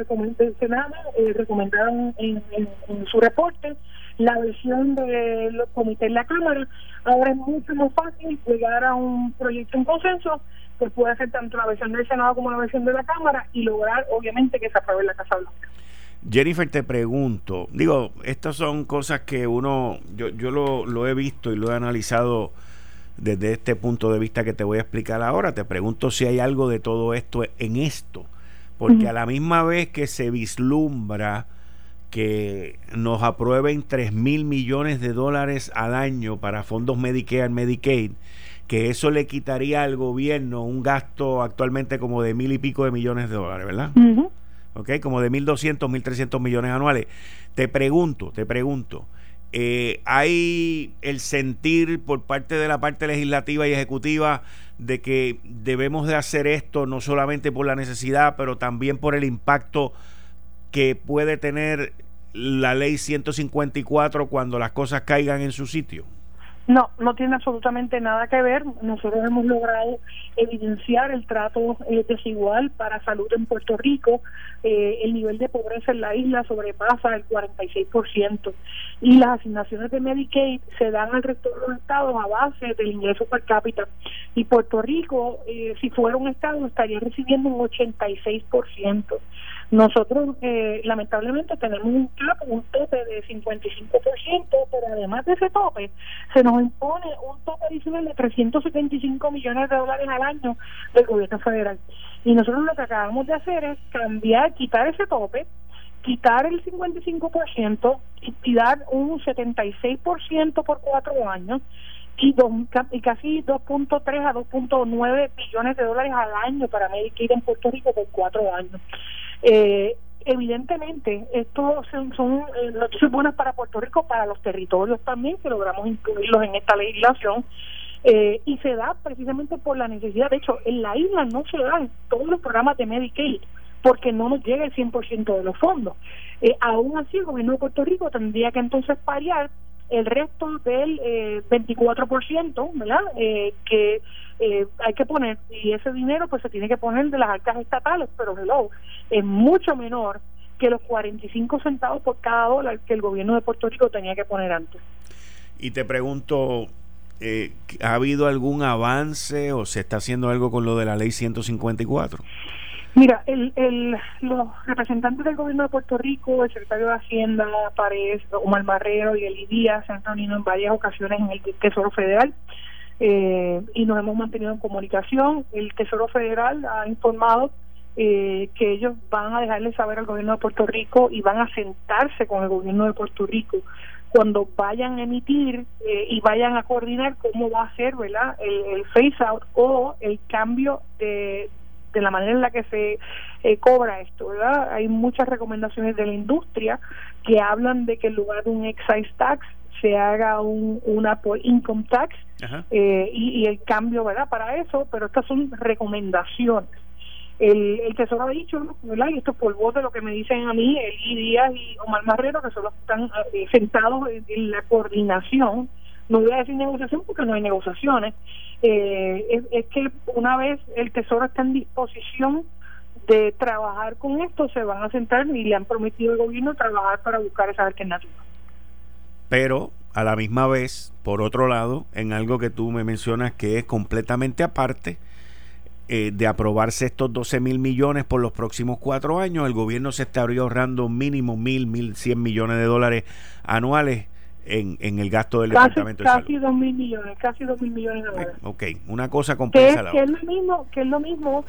eh, recomendaron en, en, en, su reporte la versión de los comités de la Cámara. Ahora es mucho más fácil llegar a un proyecto en consenso que puede hacer tanto la versión del Senado como la versión de la Cámara y lograr, obviamente, que se apruebe en la Casa Blanca. Jennifer, te pregunto, digo, estas son cosas que uno, yo, yo lo, lo he visto y lo he analizado desde este punto de vista que te voy a explicar ahora. Te pregunto si hay algo de todo esto en esto, porque uh -huh. a la misma vez que se vislumbra que nos aprueben 3 mil millones de dólares al año para fondos Medicare, Medicaid, que eso le quitaría al gobierno un gasto actualmente como de mil y pico de millones de dólares, ¿verdad? Uh -huh. ¿Ok? Como de 1.200, 1.300 millones anuales. Te pregunto, te pregunto, eh, ¿hay el sentir por parte de la parte legislativa y ejecutiva de que debemos de hacer esto no solamente por la necesidad, pero también por el impacto que puede tener la ley 154 cuando las cosas caigan en su sitio? No, no tiene absolutamente nada que ver. Nosotros hemos logrado evidenciar el trato eh, desigual para salud en Puerto Rico. Eh, el nivel de pobreza en la isla sobrepasa el 46%. Y las asignaciones de Medicaid se dan al resto de los estados a base del ingreso per cápita. Y Puerto Rico, eh, si fuera un estado, estaría recibiendo un 86%. Nosotros, eh, lamentablemente, tenemos un cap, un tope de 55%, pero además de ese tope, se nos impone un tope adicional de 375 millones de dólares al año del gobierno federal. Y nosotros lo que acabamos de hacer es cambiar, quitar ese tope, quitar el 55% y, dar un 76% por cuatro años y, dos, y casi 2.3 a 2.9 billones de dólares al año para Medicaid en Puerto Rico por cuatro años. Eh, evidentemente, esto son, son eh, noticias buenas para Puerto Rico, para los territorios también, que logramos incluirlos en esta legislación. Eh, y se da precisamente por la necesidad. De hecho, en la isla no se dan todos los programas de Medicaid porque no nos llega el 100% de los fondos. Eh, aún así, el gobierno de Puerto Rico tendría que entonces pariar el resto del eh, 24%, ¿verdad? Eh, que eh, hay que poner, y ese dinero pues se tiene que poner de las arcas estatales, pero hello, es mucho menor que los 45 centavos por cada dólar que el gobierno de Puerto Rico tenía que poner antes. Y te pregunto, eh, ¿ha habido algún avance o se está haciendo algo con lo de la ley 154? Mira, el, el, los representantes del gobierno de Puerto Rico, el secretario de Hacienda, Paredes, Omar Barrero y Eli Díaz se han reunido en varias ocasiones en el Tesoro Federal eh, y nos hemos mantenido en comunicación. El Tesoro Federal ha informado eh, que ellos van a dejarle saber al gobierno de Puerto Rico y van a sentarse con el gobierno de Puerto Rico cuando vayan a emitir eh, y vayan a coordinar cómo va a ser ¿verdad? El, el phase out o el cambio de de la manera en la que se eh, cobra esto, ¿verdad? Hay muchas recomendaciones de la industria que hablan de que en lugar de un excise tax se haga un, una por income tax eh, y, y, el cambio, ¿verdad? Para eso, pero estas son recomendaciones. El, el Tesoro ha dicho, ¿verdad? Y esto es por voz de lo que me dicen a mí, Eli Díaz y Omar Marrero, que son los que están eh, sentados en, en la coordinación no voy a decir negociación porque no hay negociaciones, eh, es, es, que una vez el Tesoro está en disposición de trabajar con esto, se van a sentar y le han prometido al gobierno trabajar para buscar esa alternativa. Pero a la misma vez, por otro lado, en algo que tú me mencionas que es completamente aparte, eh, de aprobarse estos 12 mil millones por los próximos cuatro años, el gobierno se estaría ahorrando mínimo mil, mil cien millones de dólares anuales en, en el gasto del departamento de casi dos mil millones, casi dos mil millones de dólares. Ok, una cosa compensa la que es lo mismo, que es lo mismo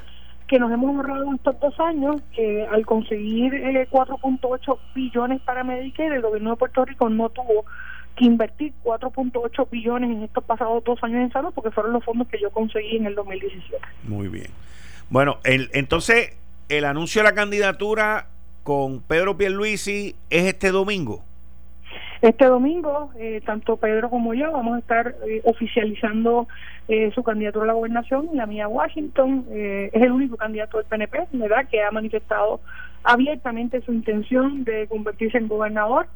que nos hemos ahorrado en estos dos años, que al conseguir eh, 4.8 billones para Medicare, el gobierno de Puerto Rico no tuvo que invertir 4.8 billones en estos pasados dos años en salud, porque fueron los fondos que yo conseguí en el 2017. Muy bien. Bueno, el, entonces, el anuncio de la candidatura con Pedro Pierluisi es este domingo. Este domingo, eh, tanto Pedro como yo vamos a estar eh, oficializando eh, su candidatura a la gobernación la mía Washington. es el único candidato del PNP, ¿verdad?, que ha manifestado abiertamente su intención de convertirse en gobernador.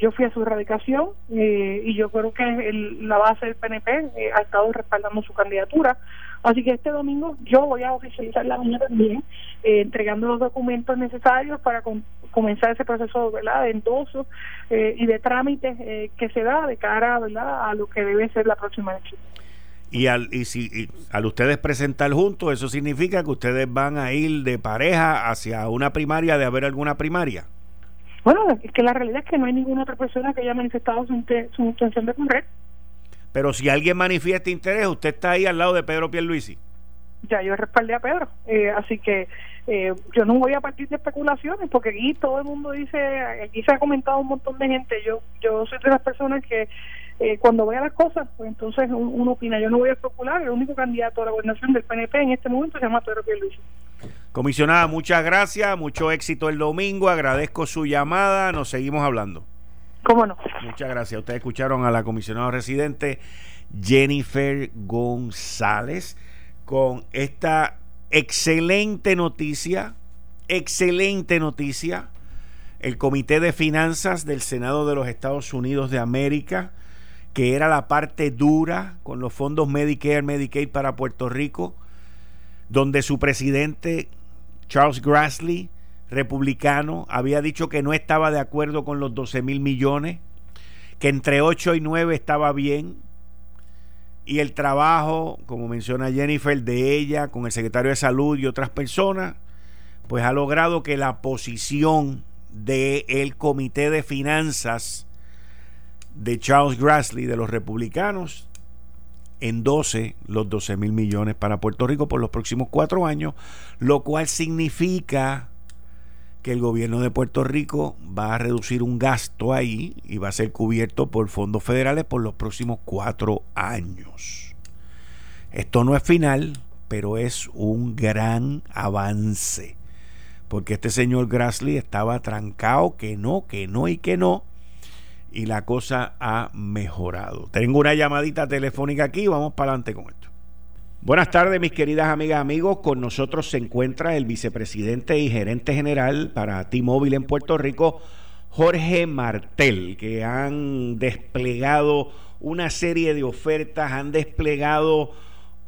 yo fui a su erradicación y yo creo que la base del PNP ha estado respaldando su candidatura. Así que este domingo yo voy a oficializar la mía también, entregando los documentos necesarios para comenzar ese proceso ¿verdad? de endoso eh, y de trámites eh, que se da de cara ¿verdad? a lo que debe ser la próxima elección. Y al, y si, al ustedes presentar juntos, eso significa que ustedes van a ir de pareja hacia una primaria, de haber alguna primaria. Bueno, es que la realidad es que no hay ninguna otra persona que haya manifestado su, su intención de correr. Pero si alguien manifiesta interés, usted está ahí al lado de Pedro Pierluisi. Ya yo respaldé a Pedro, eh, así que eh, yo no voy a partir de especulaciones porque aquí todo el mundo dice, aquí se ha comentado un montón de gente, yo yo soy de las personas que eh, cuando vea las cosas, pues entonces uno opina, yo no voy a especular, el único candidato a la gobernación del PNP en este momento se llama Pedro Pierluisi. Comisionada, muchas gracias, mucho éxito el domingo, agradezco su llamada, nos seguimos hablando. ¿Cómo no? Muchas gracias. Ustedes escucharon a la comisionada residente Jennifer González con esta excelente noticia, excelente noticia. El Comité de Finanzas del Senado de los Estados Unidos de América, que era la parte dura con los fondos Medicare, Medicaid para Puerto Rico, donde su presidente, Charles Grassley, republicano, había dicho que no estaba de acuerdo con los 12 mil millones, que entre 8 y 9 estaba bien, y el trabajo, como menciona Jennifer, de ella con el secretario de salud y otras personas, pues ha logrado que la posición del el comité de finanzas de Charles Grassley de los republicanos endose los 12 mil millones para Puerto Rico por los próximos cuatro años, lo cual significa que el gobierno de Puerto Rico va a reducir un gasto ahí y va a ser cubierto por fondos federales por los próximos cuatro años. Esto no es final, pero es un gran avance. Porque este señor Grassley estaba trancado que no, que no y que no. Y la cosa ha mejorado. Tengo una llamadita telefónica aquí, vamos para adelante con esto. Buenas tardes, mis queridas amigas, amigos. Con nosotros se encuentra el vicepresidente y gerente general para T-Mobile en Puerto Rico, Jorge Martel, que han desplegado una serie de ofertas, han desplegado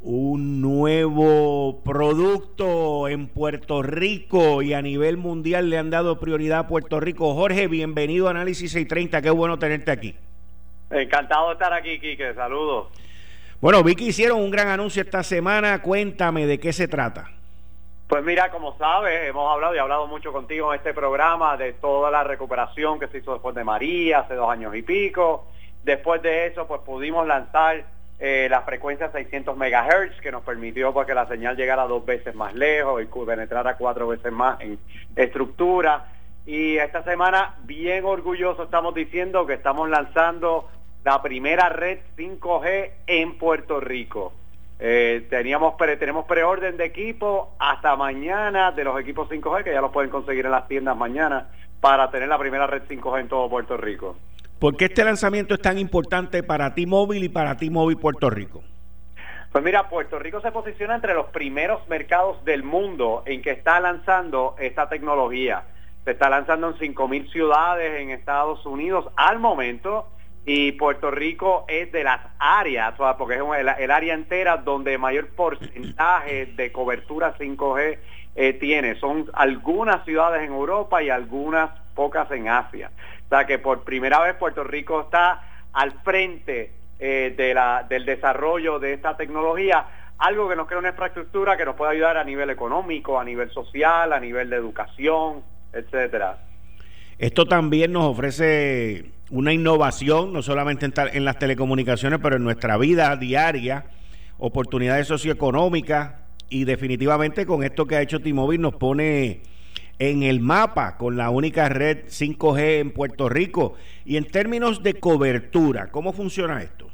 un nuevo producto en Puerto Rico y a nivel mundial le han dado prioridad a Puerto Rico. Jorge, bienvenido a Análisis 630, qué bueno tenerte aquí. Encantado de estar aquí, Quique, saludos. Bueno, vi que hicieron un gran anuncio esta semana. Cuéntame de qué se trata. Pues mira, como sabes, hemos hablado y hablado mucho contigo en este programa de toda la recuperación que se hizo después de María, hace dos años y pico. Después de eso, pues pudimos lanzar eh, la frecuencia 600 MHz, que nos permitió pues, que la señal llegara dos veces más lejos y penetrara cuatro veces más en estructura. Y esta semana, bien orgulloso, estamos diciendo que estamos lanzando la primera red 5G en Puerto Rico. Eh, teníamos tenemos preorden de equipo hasta mañana de los equipos 5G que ya los pueden conseguir en las tiendas mañana para tener la primera red 5G en todo Puerto Rico. ¿Por qué este lanzamiento es tan importante para T-Mobile y para T-Mobile Puerto Rico? Pues mira, Puerto Rico se posiciona entre los primeros mercados del mundo en que está lanzando esta tecnología. Se está lanzando en 5.000 ciudades en Estados Unidos al momento y Puerto Rico es de las áreas, porque es el, área entera donde mayor porcentaje de cobertura 5G eh, tiene. Son algunas ciudades en Europa y algunas pocas en Asia. O sea que por primera vez Puerto Rico está al frente eh, de la, del desarrollo de esta tecnología. algo que nos crea una infraestructura que nos pueda ayudar a nivel económico, a nivel social, a nivel de educación, etcétera. Esto también nos ofrece una innovación, no solamente en, en las telecomunicaciones, pero en nuestra vida diaria, oportunidades socioeconómicas y definitivamente con esto que ha hecho T-Mobile nos pone en el mapa con la única red 5G en Puerto Rico. Y en términos de cobertura, ¿cómo funciona esto?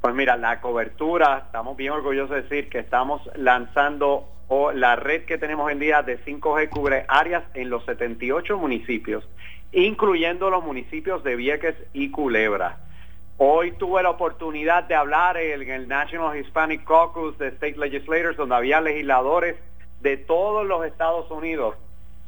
Pues mira, la cobertura, estamos bien orgullosos de decir que estamos lanzando o la red que tenemos en día de 5G cubre áreas en los 78 municipios, incluyendo los municipios de Vieques y Culebra. Hoy tuve la oportunidad de hablar en el National Hispanic Caucus de State Legislators, donde había legisladores de todos los Estados Unidos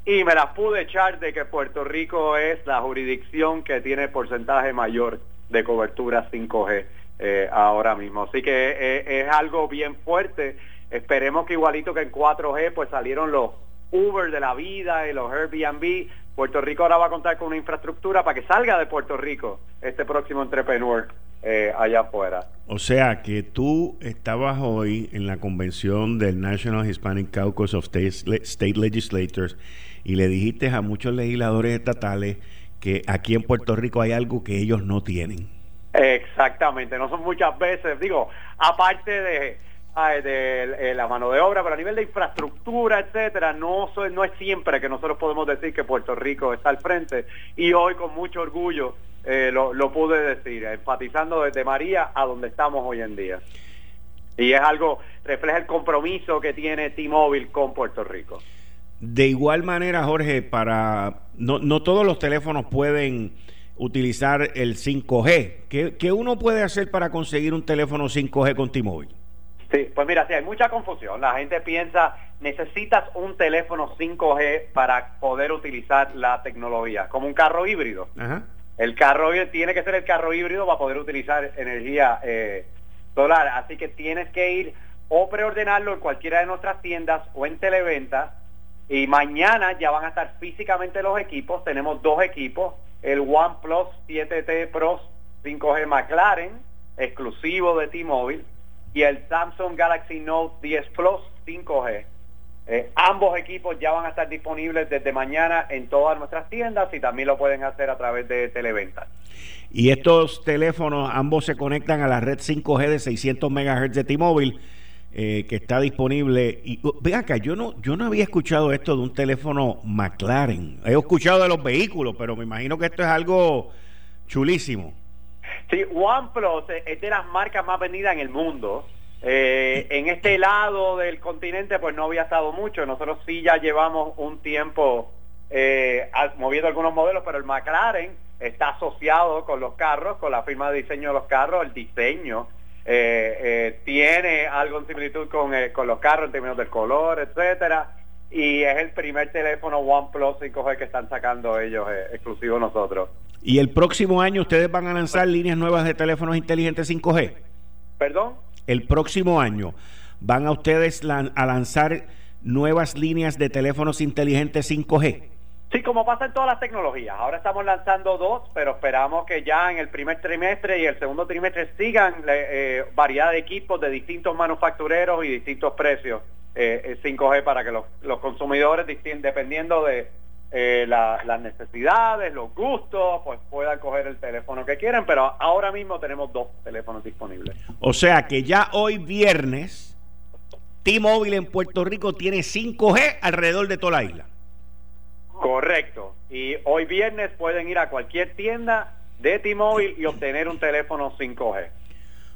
y me las pude echar de que Puerto Rico es la jurisdicción que tiene porcentaje mayor de cobertura 5G eh, ahora mismo. Así que eh, es algo bien fuerte. Esperemos que igualito que en 4G pues salieron los Uber de la vida y los Airbnb. Puerto Rico ahora va a contar con una infraestructura para que salga de Puerto Rico este próximo entrepreneur eh, allá afuera. O sea que tú estabas hoy en la convención del National Hispanic Caucus of State Legislators y le dijiste a muchos legisladores estatales que aquí en Puerto Rico hay algo que ellos no tienen. Exactamente, no son muchas veces, digo, aparte de, de, eh, la mano de obra, pero a nivel de infraestructura, etcétera, no, no es siempre que nosotros podemos decir que Puerto Rico está al frente y hoy con mucho orgullo eh, lo, pude decir, enfatizando desde María a donde estamos hoy en día. Y es algo, refleja el compromiso que tiene T-Mobile con Puerto Rico. De igual manera, Jorge, para no, no todos los teléfonos pueden utilizar el 5G. ¿Qué, ¿Qué, uno puede hacer para conseguir un teléfono 5G con T-Mobile? Sí, pues mira, sí, hay mucha confusión. La gente piensa, necesitas un teléfono 5G para poder utilizar la tecnología, como un carro híbrido. El carro tiene que ser el carro híbrido para poder utilizar energía eh, solar. Así que tienes que ir o preordenarlo en cualquiera de nuestras tiendas o en televenta y mañana ya van a estar físicamente los equipos. Tenemos dos equipos, el OnePlus 7T Pro 5G McLaren, exclusivo de T-Mobile, y el Samsung Galaxy Note 10 Plus 5G. Eh, ambos equipos ya van a estar disponibles desde mañana en todas nuestras tiendas y también lo pueden hacer a través de televenta. Y estos teléfonos ambos se conectan a la red 5G de 600 MHz de T-Mobile eh, que está disponible. Y uh, ve acá, yo no, yo no había escuchado esto de un teléfono McLaren. He escuchado de los vehículos, pero me imagino que esto es algo chulísimo. Sí, OnePlus es de las marcas más vendidas en el mundo. Eh, en este lado del continente pues no había estado mucho. Nosotros sí ya llevamos un tiempo eh, moviendo algunos modelos, pero el McLaren está asociado con los carros, con la firma de diseño de los carros, el diseño eh, tiene algo en similitud con, con los carros en términos del color, etcétera. Y es el primer teléfono OnePlus 5G que están sacando ellos, exclusivo nosotros. ¿Y el próximo año ustedes van a lanzar líneas nuevas de teléfonos inteligentes 5G? ¿Perdón? El próximo año van a ustedes a lanzar nuevas líneas de teléfonos inteligentes 5G. Sí, como pasa en todas las tecnologías. Ahora estamos lanzando dos, pero esperamos que ya en el primer trimestre y el segundo trimestre sigan eh, variedad de equipos de distintos manufactureros y distintos precios eh, 5G para que los, los consumidores, dependiendo de eh, las necesidades, los gustos, pues puedan coger el teléfono que quieran. Pero ahora mismo tenemos dos teléfonos disponibles. O sea que ya hoy viernes, T-Mobile en Puerto Rico tiene 5G alrededor de toda la isla. Correcto. Y hoy viernes pueden ir a cualquier tienda de T-Mobile y obtener un teléfono 5G.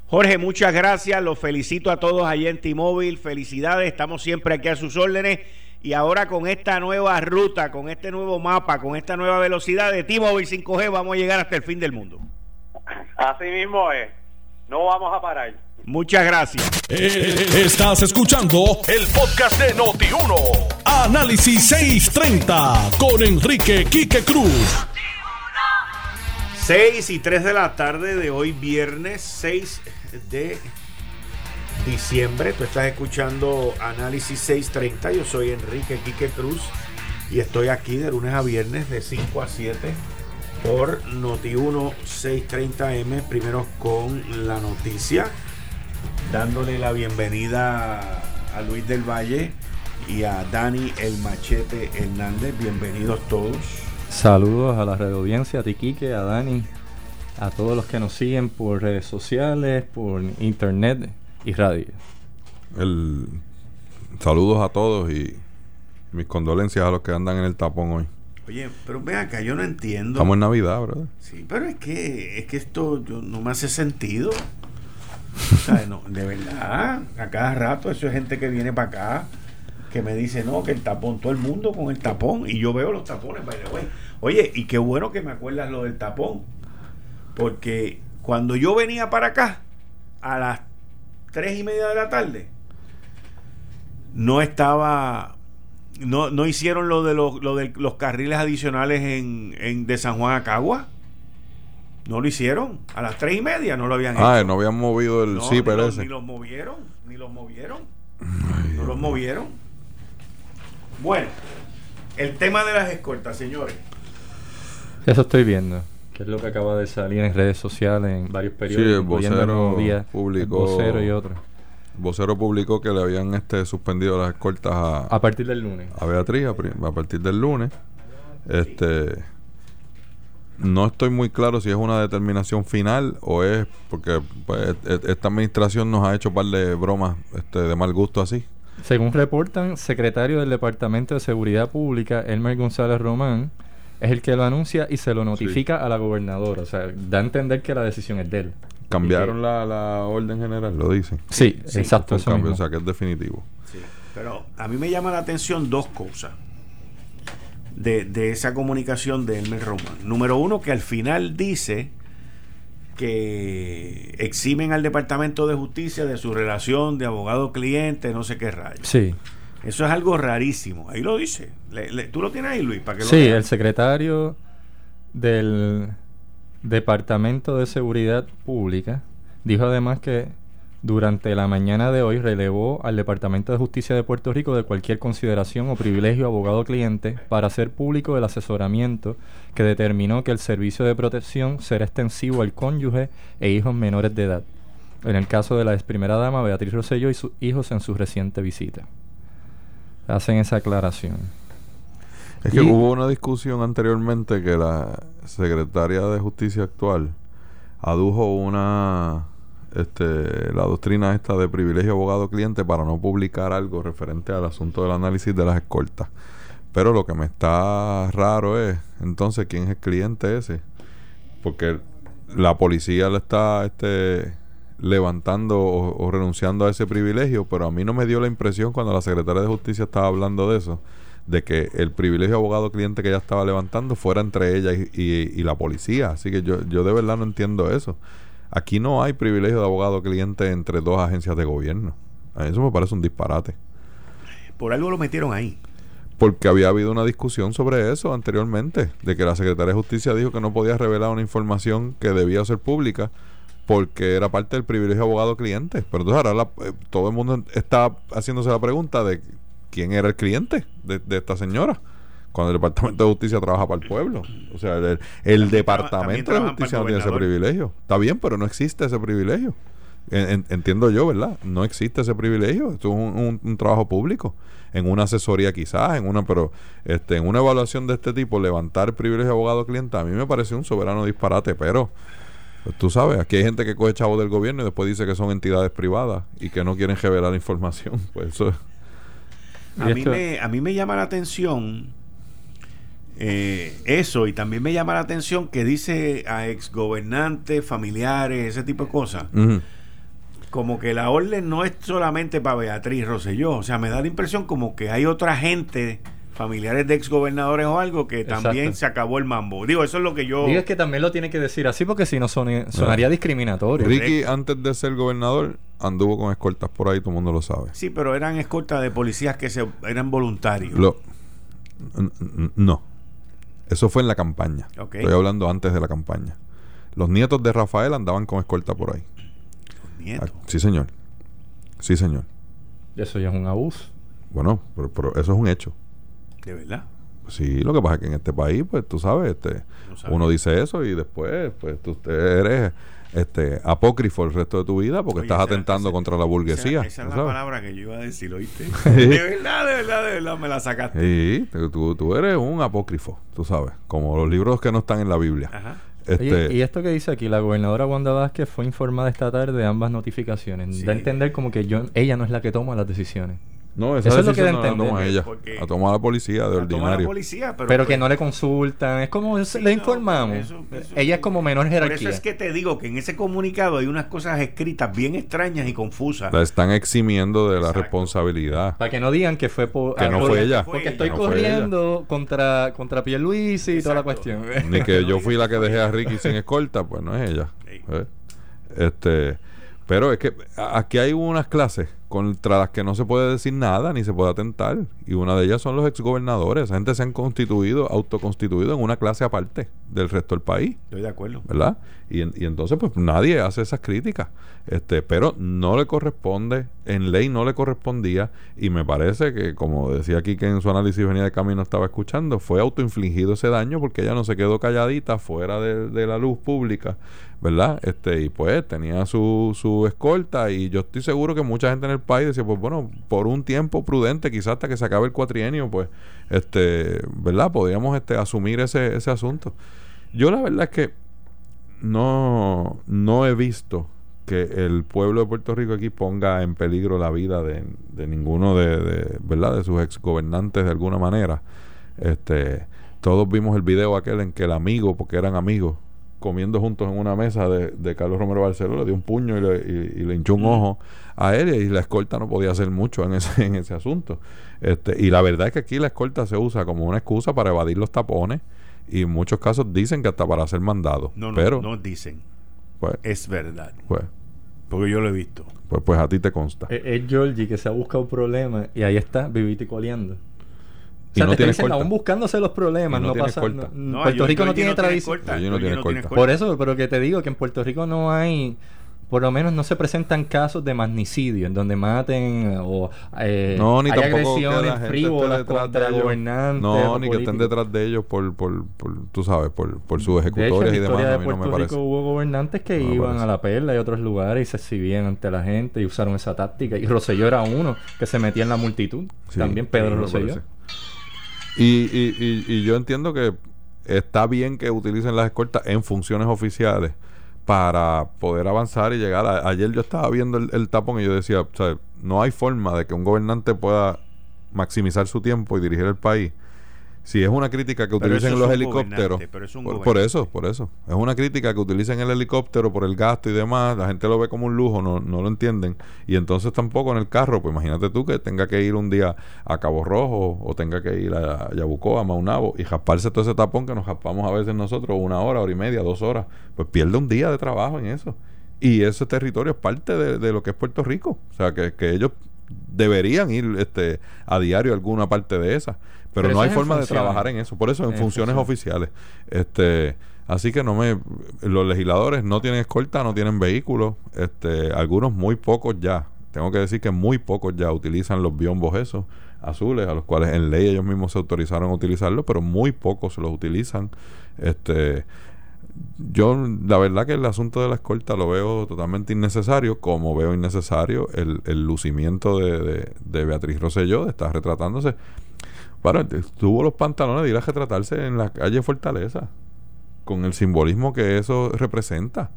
Jorge, muchas gracias. Los felicito a todos allí en T-Mobile. Felicidades. Estamos siempre aquí a sus órdenes. Y ahora con esta nueva ruta, con este nuevo mapa, con esta nueva velocidad de T-Mobile 5G, vamos a llegar hasta el fin del mundo. Así mismo es. No vamos a parar. Muchas gracias. Eh, estás escuchando el podcast de Noti1. Análisis 630 con Enrique Quique Cruz. 6 y 3 de la tarde de hoy, viernes 6 de diciembre. Tú estás escuchando Análisis 630. Yo soy Enrique Quique Cruz y estoy aquí de lunes a viernes de 5 a 7 por Noti1 630M. Primero con la noticia dándole la bienvenida a Luis del Valle y a Dani el Machete Hernández. Bienvenidos todos. Saludos a la red audiencia, a Tiquique, a Dani, a todos los que nos siguen por redes sociales, por internet y radio. El, saludos a todos y mis condolencias a los que andan en el tapón hoy. Oye, pero ven acá, yo no entiendo. Estamos en Navidad, ¿verdad? Sí, pero es que, es que esto no me hace sentido. O sea, no, de verdad, a cada rato eso es gente que viene para acá que me dice, no, que el tapón, todo el mundo con el tapón, y yo veo los tapones, by the way. Oye, y qué bueno que me acuerdas lo del tapón, porque cuando yo venía para acá, a las tres y media de la tarde, no estaba, no, no hicieron lo de los, lo de los carriles adicionales en, en, de San Juan a Cagua. No lo hicieron. A las tres y media no lo habían ah, hecho. no habían movido el no, zipper ni ese. Ni los movieron, ni los movieron. no los movieron. Bueno, el tema de las escoltas, señores. Eso estoy viendo. Que es lo que acaba de salir en redes sociales, en varios periódicos. Sí, el vocero día, publicó. El vocero y otro. vocero publicó que le habían este suspendido las escoltas a. A partir del lunes. A Beatriz, a, a partir del lunes. Este. No estoy muy claro si es una determinación final o es porque pues, esta administración nos ha hecho un par de bromas este, de mal gusto así. Según reportan, secretario del Departamento de Seguridad Pública, Elmer González Román, es el que lo anuncia y se lo notifica sí. a la gobernadora. O sea, da a entender que la decisión es de él. Cambiaron la, la, orden general, lo dicen. Sí, sí exacto. Eso cambio, o sea, que es definitivo. Sí. Pero a mí me llama la atención dos cosas de, de esa comunicación de Elmer Román. Número uno, que al final dice que eximen al Departamento de Justicia de su relación de abogado-cliente, no sé qué rayos. Sí. Eso es algo rarísimo. Ahí lo dice. Le, le, ¿Tú lo tienes ahí, Luis? Para que sí, lo el secretario del Departamento de Seguridad Pública dijo además que durante la mañana de hoy relevó al Departamento de Justicia de Puerto Rico de cualquier consideración o privilegio abogado-cliente para hacer público el asesoramiento que determinó que el servicio de protección será extensivo al cónyuge e hijos menores de edad. En el caso de la ex primera dama Beatriz Rosselló y sus hijos en su reciente visita. Hacen esa aclaración. Es que y, hubo una discusión anteriormente que la secretaria de Justicia actual adujo una este, la doctrina esta de privilegio abogado-cliente para no publicar algo referente al asunto del análisis de las escoltas. Pero lo que me está raro es, entonces, ¿quién es el cliente ese? Porque la policía le está este, levantando o, o, renunciando a ese privilegio, pero a mí no me dio la impresión cuando la secretaria de Justicia estaba hablando de eso, de que el privilegio abogado-cliente que ella estaba levantando fuera entre ella y, y, y la policía. Así que yo, yo de verdad no entiendo eso. Aquí no hay privilegio de abogado cliente entre dos agencias de gobierno. A eso me parece un disparate. Por algo lo metieron ahí. Porque había habido una discusión sobre eso anteriormente, de que la Secretaría de Justicia dijo que no podía revelar una información que debía ser pública porque era parte del privilegio abogado cliente. Pero entonces ahora la, eh, todo el mundo está haciéndose la pregunta de quién era el cliente de, de esta señora cuando el Departamento de Justicia trabaja para el pueblo. O sea, el, el Departamento de Justicia no tiene ese privilegio. Está bien, pero no existe ese privilegio. En, entiendo yo, ¿verdad? No existe ese privilegio. Esto es un, un, un, trabajo público. En una asesoría quizás, en una, pero este, en una evaluación de este tipo, levantar privilegio abogado-cliente, a mí me parece un soberano disparate, pero pues, tú sabes, aquí hay gente que coge chavos del gobierno y después dice que son entidades privadas y que no quieren revelar información. Pues eso a mí, me, a mí me llama la atención eh, eso, y también me llama la atención que dice a exgobernantes, familiares, ese tipo de cosas. Uh -huh. Como que la orden no es solamente para Beatriz Rosselló. O sea, me da la impresión como que hay otra gente, familiares de exgobernadores o algo, que Exacto. también se acabó el mambo. Digo, eso es lo que yo. Digo, es que también lo tiene que decir así porque si no son, sonaría discriminatorio. Ricky, antes de ser gobernador, anduvo con escoltas por ahí, todo el mundo lo sabe. Sí, pero eran escoltas de policías que se, eran voluntarios. Lo, no. Eso fue en la campaña. Okay. Estoy hablando antes de la campaña. Los nietos de Rafael andaban con escolta por ahí. ¿Los nietos? Ah, sí, señor. Sí, señor. Eso ya es un abuso. Bueno, pero, pero eso es un hecho. ¿De verdad? Sí, lo que pasa es que en este país, pues tú sabes, este, no uno dice eso y después, pues tú eres este apócrifo el resto de tu vida porque Oye, estás esa- atentando esa- contra la burguesía. Esa, esa es ¿tú la sabes? palabra que yo iba a decir, ¿oíste? de verdad, de verdad, de verdad, me la sacaste. Sí, tú, tú eres un apócrifo, tú sabes, como los libros que no están en la Biblia. Ajá. Este, Oye, y esto que dice aquí, la gobernadora Wanda Vázquez fue informada esta tarde de ambas notificaciones. Sí. Da a entender como que yo, ella no es la que toma las decisiones. No, esa eso es lo que da a no la toma ella, Porque- la toma la policía de La toma la ordinario. policía, pero, Pero, pues, que no le consultan, es como Sí, le no, informamos. eso- eso- ella es como menor Por jerarquía. eso es que te digo que en ese comunicado hay unas cosas escritas bien extrañas y confusas. La están eximiendo de la Exacto. responsabilidad. Para que no digan que fue por... Que no fue porque- ella. Porque estoy. No fue corriendo contra, contra Pierluisi y toda la Exacto. cuestión. Ni que yo fui la que dejé a Ricky sin escolta, pues no es ella. Sí. ¿eh? Este, pero es que aquí hay unas clases contra las que no se puede decir nada ni se puede atentar. Y una de ellas son los exgobernadores. Esa gente se han constituido, autoconstituido en una clase aparte del resto del país. Estoy de acuerdo. ¿verdad? Y, en- y entonces pues nadie hace esas críticas, este, pero no le corresponde, en ley no le correspondía y me parece que como decía aquí que en su análisis venía de camino estaba escuchando, fue autoinfligido ese daño porque ella no se quedó calladita fuera de, de la luz pública, ¿verdad? Este y pues tenía su, su escolta y yo estoy seguro que mucha gente en el país decía, pues bueno, por un tiempo prudente, quizás hasta que se acabe el cuatrienio, pues este, ¿verdad? Podríamos este asumir ese ese asunto. Yo la verdad es que no, no he visto que el pueblo de Puerto Rico aquí ponga en peligro la vida de, de ninguno de, de, ¿verdad? de sus exgobernantes de alguna manera. Este, todos vimos el video aquel en que el amigo, porque eran amigos, comiendo juntos en una mesa de, de Carlos Romero Barceló, le dio un puño y le, y- y le hinchó un ojo a él y la escolta no podía hacer mucho en ese, en ese asunto. Este, y la verdad es que aquí la escolta se usa como una excusa para evadir los tapones y en muchos casos dicen que hasta para hacer mandado. No, no, pero, no dicen. pues, Es verdad. pues, Porque yo lo he visto. pues, pues a ti te consta. Es, es Georgie que se ha buscado problemas y ahí está, vivito y coleando. Y O sea, no te estoy tiene diciendo, escolta. aún buscándose los problemas, no pasa. escolta. no- No, Puerto yo- Rico no tiene tradición. Por eso, pero que te digo que en Puerto Rico no hay, por lo menos no se presentan casos de magnicidio en donde maten o eh, No, ni hay agresiones frívolas contra de gobernantes. No, ni que estén detrás de ellos por, por, por tú sabes, por, por sus De hecho, en ejecutorias la y demás. historia A de mí no me Puerto parece. Rico hubo gobernantes que No iban a la perla y otros lugares y se exhibían ante la gente y usaron esa táctica. Y Rosselló era uno que se metía en la multitud. Sí, También Pedro sí, me Rosselló. Y, y, y, y yo entiendo que está bien que utilicen las escoltas en funciones oficiales para poder avanzar y llegar. A, ayer yo estaba viendo el, el tapón y yo decía, o sea, no hay forma de que un gobernante pueda maximizar su tiempo y dirigir el país. Si es una crítica que utilicen los helicópteros, pero es un por, eso, por eso. Es una crítica que utilicen el helicóptero por el gasto y demás. La gente lo ve como un lujo, no, no lo entienden. Y entonces tampoco en el carro, pues imagínate tú que tenga que ir un día a Cabo Rojo o tenga que ir a Yabucoa, a Maunabo y jasparse todo ese tapón que nos jaspamos a veces nosotros una hora, hora y media, dos horas. Pues pierde un día de trabajo en eso. Y ese territorio es parte de, de lo que es Puerto Rico. O sea, que, que ellos deberían ir este a diario a alguna parte de esa. Pero, Pero no hay forma de trabajar en eso. Por eso en, En funciones funciones. oficiales. Este, así que no me los legisladores no tienen escolta, no tienen vehículos, este, algunos muy pocos ya. Tengo que decir que muy pocos ya utilizan los biombos esos azules, a los cuales en ley ellos mismos se autorizaron a utilizarlos, pero muy pocos los utilizan. Este, yo la verdad que el asunto de la escolta lo veo totalmente innecesario, como veo innecesario el, el lucimiento de, de, de Beatriz Rosselló, de estar retratándose. Bueno, tuvo los pantalones de ir a retratarse en la calle Fortaleza, con el simbolismo que eso representa.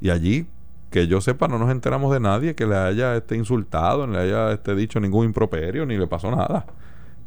Y allí, que yo sepa, no nos enteramos de nadie que le haya este, insultado, ni le haya este, dicho ningún improperio, ni le pasó nada.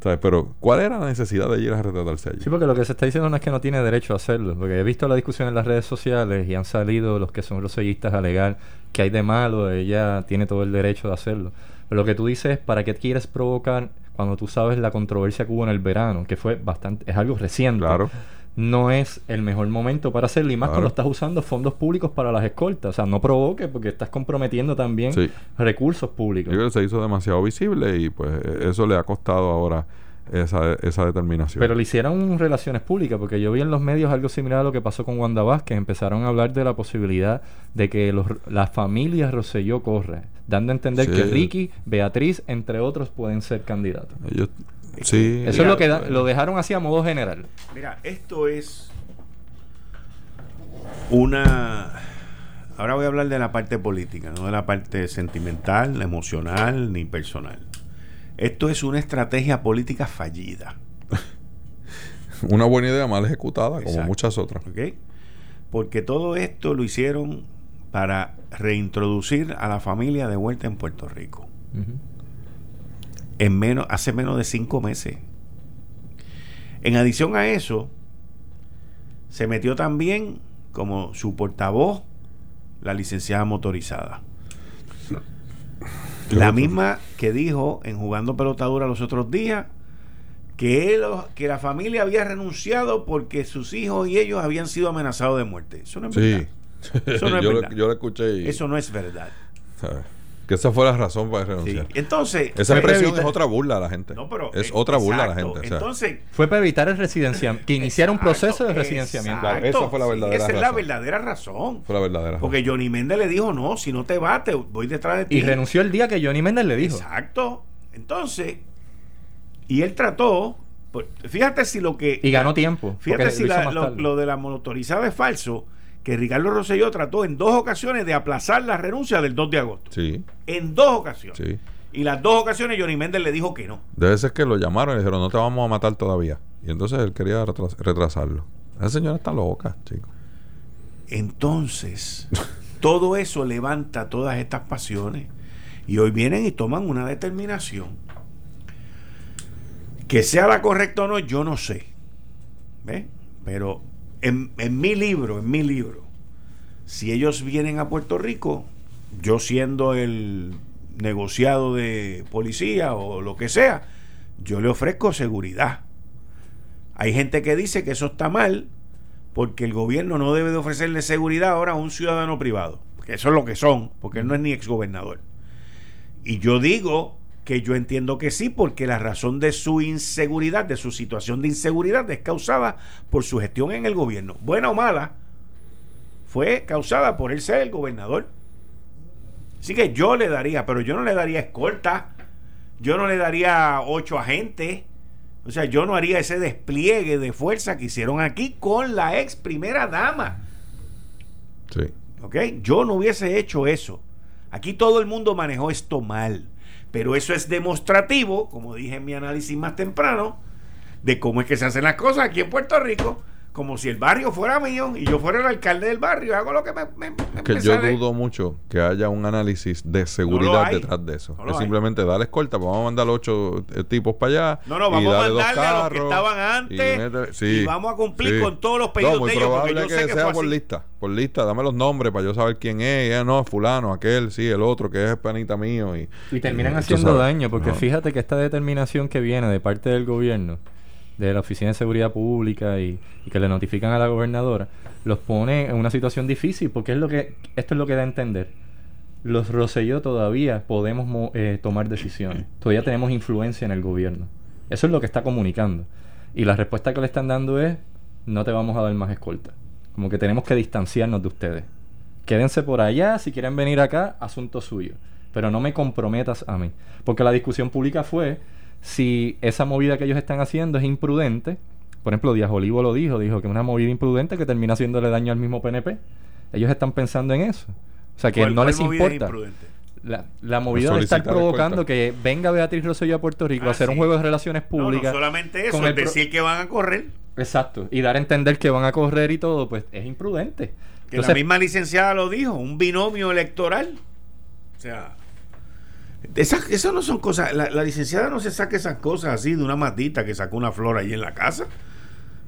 ¿Sabes? Pero, ¿cuál era la necesidad de ir a retratarse allí? Sí, porque lo que se está diciendo no es que no tiene derecho a hacerlo. Porque he visto la discusión en las redes sociales y han salido los que son rosellistas a alegar que hay de malo, ella tiene todo el derecho de hacerlo. Pero lo que tú dices es, ¿para qué quieres provocar cuando tú sabes la controversia que hubo en el verano? Que fue bastante, es algo reciente. Claro. No es el mejor momento para hacerlo y más Claro. cuando estás usando fondos públicos para las escoltas. O sea, no provoque porque estás comprometiendo también Sí. recursos públicos. Yo creo que se hizo demasiado visible y pues eh, eso le ha costado ahora esa, esa determinación. Pero le hicieron relaciones públicas, porque yo vi en los medios algo similar a lo que pasó con Wanda Vázquez. Empezaron a hablar de la posibilidad de que los, la familia Rosselló corre, dando a entender Sí. que Ricky, Beatriz, entre otros, pueden ser candidatos. Ellos, sí. Eso es lo que da- lo dejaron así a modo general. Mira, esto es una ahora voy a hablar de la parte política, no de la parte sentimental, emocional ni personal. Esto es una estrategia política fallida. una buena idea mal ejecutada, como muchas otras. ¿Ok? Porque todo esto lo hicieron para reintroducir a la familia de vuelta en Puerto Rico. en menos, hace menos de cinco meses. En adición a eso, se metió también como su portavoz la licenciada motorizada. La misma que dijo en Jugando Pelotadura los otros días que, él, que la familia había renunciado porque sus hijos y ellos habían sido amenazados de muerte. Eso no es verdad. Eso no es yo, verdad. Lo, yo lo escuché y... Eso no es verdad. Que esa fue la razón para renunciar. Entonces, esa expresión es otra burla a la gente. No, pero, es otra burla a la gente. Entonces, fue para evitar el residenciamiento, que iniciara un proceso de residenciamiento. esa fue la verdadera esa razón. es la verdadera razón. Fue la verdadera razón. Porque Johnny Méndez le dijo, no, si no te vas, te voy detrás de ti. Y renunció el día que Johnny Méndez le dijo. Exacto. Entonces, y él trató, pues, fíjate si lo que... Y ganó tiempo. Fíjate si lo, lo de la motorizada es falso que Ricardo Rosselló trató en dos ocasiones de aplazar la renuncia del 2 de agosto. Sí. En dos ocasiones. Sí. Y las dos ocasiones Johnny Méndez le dijo que no. Debe ser que lo llamaron y le dijeron, no te vamos a matar todavía. Y entonces él quería retrasarlo. Esa señora está loca, chico. Entonces, todo eso levanta todas estas pasiones. Y hoy vienen y toman una determinación. Que sea la correcta o no, yo no sé. ¿Ve? Pero en, mi libro, en mi libro, si ellos vienen a Puerto Rico, yo siendo el negociado de policía o lo que sea, yo le ofrezco seguridad. Hay gente que dice que eso está mal porque el gobierno no debe de ofrecerle seguridad ahora a un ciudadano privado, que eso es lo que son, porque él no es ni exgobernador. Y yo digo que yo entiendo que sí, porque la razón de su inseguridad, de su situación de inseguridad, es causada por su gestión en el gobierno. Buena o mala, fue causada por él ser el gobernador. Así que yo le daría, pero yo no le daría escolta, yo no le daría ocho agentes, o sea, yo no haría ese despliegue de fuerza que hicieron aquí con la ex primera dama. Sí. ¿Ok? Yo no hubiese hecho eso. Aquí todo el mundo manejó esto mal. Pero eso es demostrativo, como dije en mi análisis más temprano, de cómo es que se hacen las cosas aquí en Puerto Rico como si el barrio fuera mío y yo fuera el alcalde del barrio, hago lo que me, me, que yo dudo mucho que haya un análisis de seguridad detrás de eso. es simplemente darle escolta, pues vamos a mandar ocho eh, tipos para allá. No, no, vamos a mandarle a los que estaban antes y, vamos a cumplir con todos los pedidos de ellos. Porque yo que sé que sea por lista, por lista, dame los nombres para yo saber quién es, ya no, fulano, aquel, sí, el otro que es panita mío. Y, y terminan haciendo daño, porque fíjate que esta determinación que viene de parte del gobierno de la Oficina de Seguridad Pública y, que le notifican a la gobernadora, los pone en una situación difícil porque es lo que esto es lo que da a entender. Los Roselló todavía podemos eh, tomar decisiones, todavía tenemos influencia en el gobierno. Eso es lo que está comunicando. Y la respuesta que le están dando es, no te vamos a dar más escolta. Como que tenemos que distanciarnos de ustedes. Quédense por allá, si quieren venir acá, asunto suyo. Pero no me comprometas a mí. Porque la discusión pública fue, si esa movida que ellos están haciendo es imprudente. Por ejemplo, Díaz Olivo lo dijo, dijo que es una movida imprudente que termina haciéndole daño al mismo PNP. Ellos están pensando en eso. O sea, que no les importa. La, la, movida de estar provocando que venga Beatriz Rosselló a Puerto Rico a ah, hacer un juego de relaciones públicas. No, solamente eso, con decir que van a correr. Exacto, y dar a entender que van a correr y todo, pues es imprudente. Que la misma licenciada lo dijo, un binomio electoral. O sea, esas, no son cosas. La, licenciada no se saca esas cosas así de una matita que sacó una flor ahí en la casa.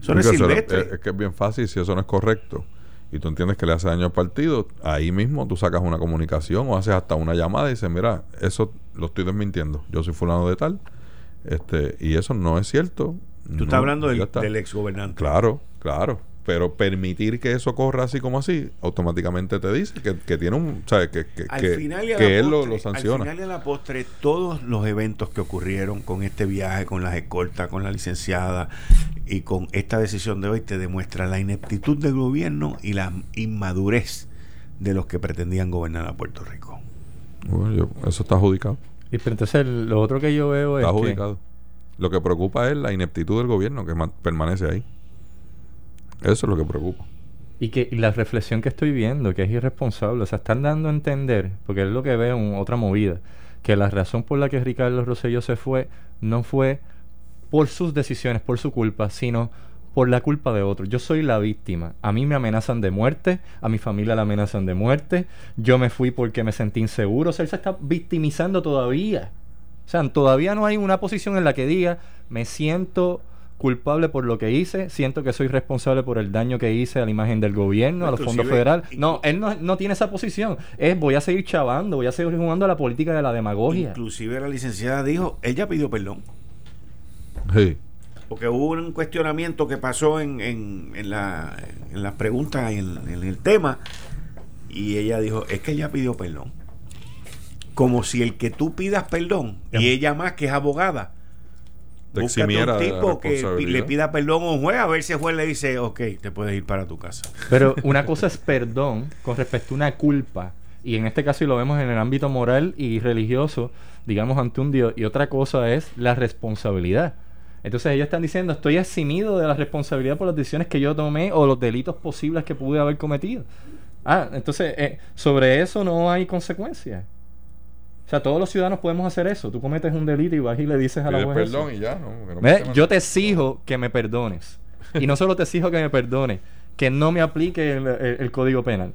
Eso es Es, que es bien fácil si eso no es correcto y tú entiendes que le hace daño al partido, ahí mismo tú sacas una comunicación o haces hasta una llamada y dices, mira, eso lo estoy desmintiendo. Yo soy fulano de tal. este Y eso no es cierto. Tú estás hablando del, del ex gobernante. Claro, claro pero permitir que eso corra así como así, automáticamente te dice que, tiene un. ¿sabes? Que, que, que, él lo, sanciona. Al final de la postre, todos los eventos que ocurrieron con este viaje, con las escoltas, con la licenciada y con esta decisión de hoy, te demuestra la ineptitud del gobierno y la inmadurez de los que pretendían gobernar a Puerto Rico. Bueno, eso está adjudicado. Y pero entonces lo otro que yo veo es. Está adjudicado. Lo que preocupa es la ineptitud del gobierno que permanece ahí. Eso es lo que preocupa. Y que la reflexión que estoy viendo, que es irresponsable, o sea, están dando a entender, porque es lo que veo en otra movida, que la razón por la que Ricardo Rosselló se fue no fue por sus decisiones, por su culpa, sino por la culpa de otros. Yo soy la víctima. A mí me amenazan de muerte, a mi familia la amenazan de muerte. Yo me fui porque me sentí inseguro. O sea, él se está victimizando todavía. O sea, todavía no hay una posición en la que diga, me siento culpable por lo que hice, siento que soy responsable por el daño que hice a la imagen del gobierno, a los fondos federales. No, él no, no, tiene esa posición. Es voy a seguir chavando, voy a seguir jugando a la política de la demagogia. Inclusive la licenciada dijo, ella pidió perdón. Sí. Porque hubo un cuestionamiento que pasó en, en, en, la, en las preguntas, en, en el tema, y ella dijo, es que ella pidió perdón. Como si el que tú pidas perdón, y ella más que es abogada, Te Búscate eximiera un tipo que le pida perdón a un juez a ver si el juez le dice, ok, te puedes ir para tu casa. Pero una cosa es perdón con respecto a una culpa. Y en este caso, y lo vemos en el ámbito moral y religioso, digamos, ante un Dios. Y otra cosa es la responsabilidad. Entonces ellos están diciendo, estoy eximido de la responsabilidad por las decisiones que yo tomé o los delitos posibles que pude haber cometido. Ah, entonces, eh, sobre eso no hay consecuencias. O sea, todos los ciudadanos podemos hacer eso. Tú cometes un delito y vas y le dices a la juez eso. perdón y ya, ¿no? No Yo te exijo que me perdones. Y no solo te exijo que me perdones, que no me aplique el, el- el código penal.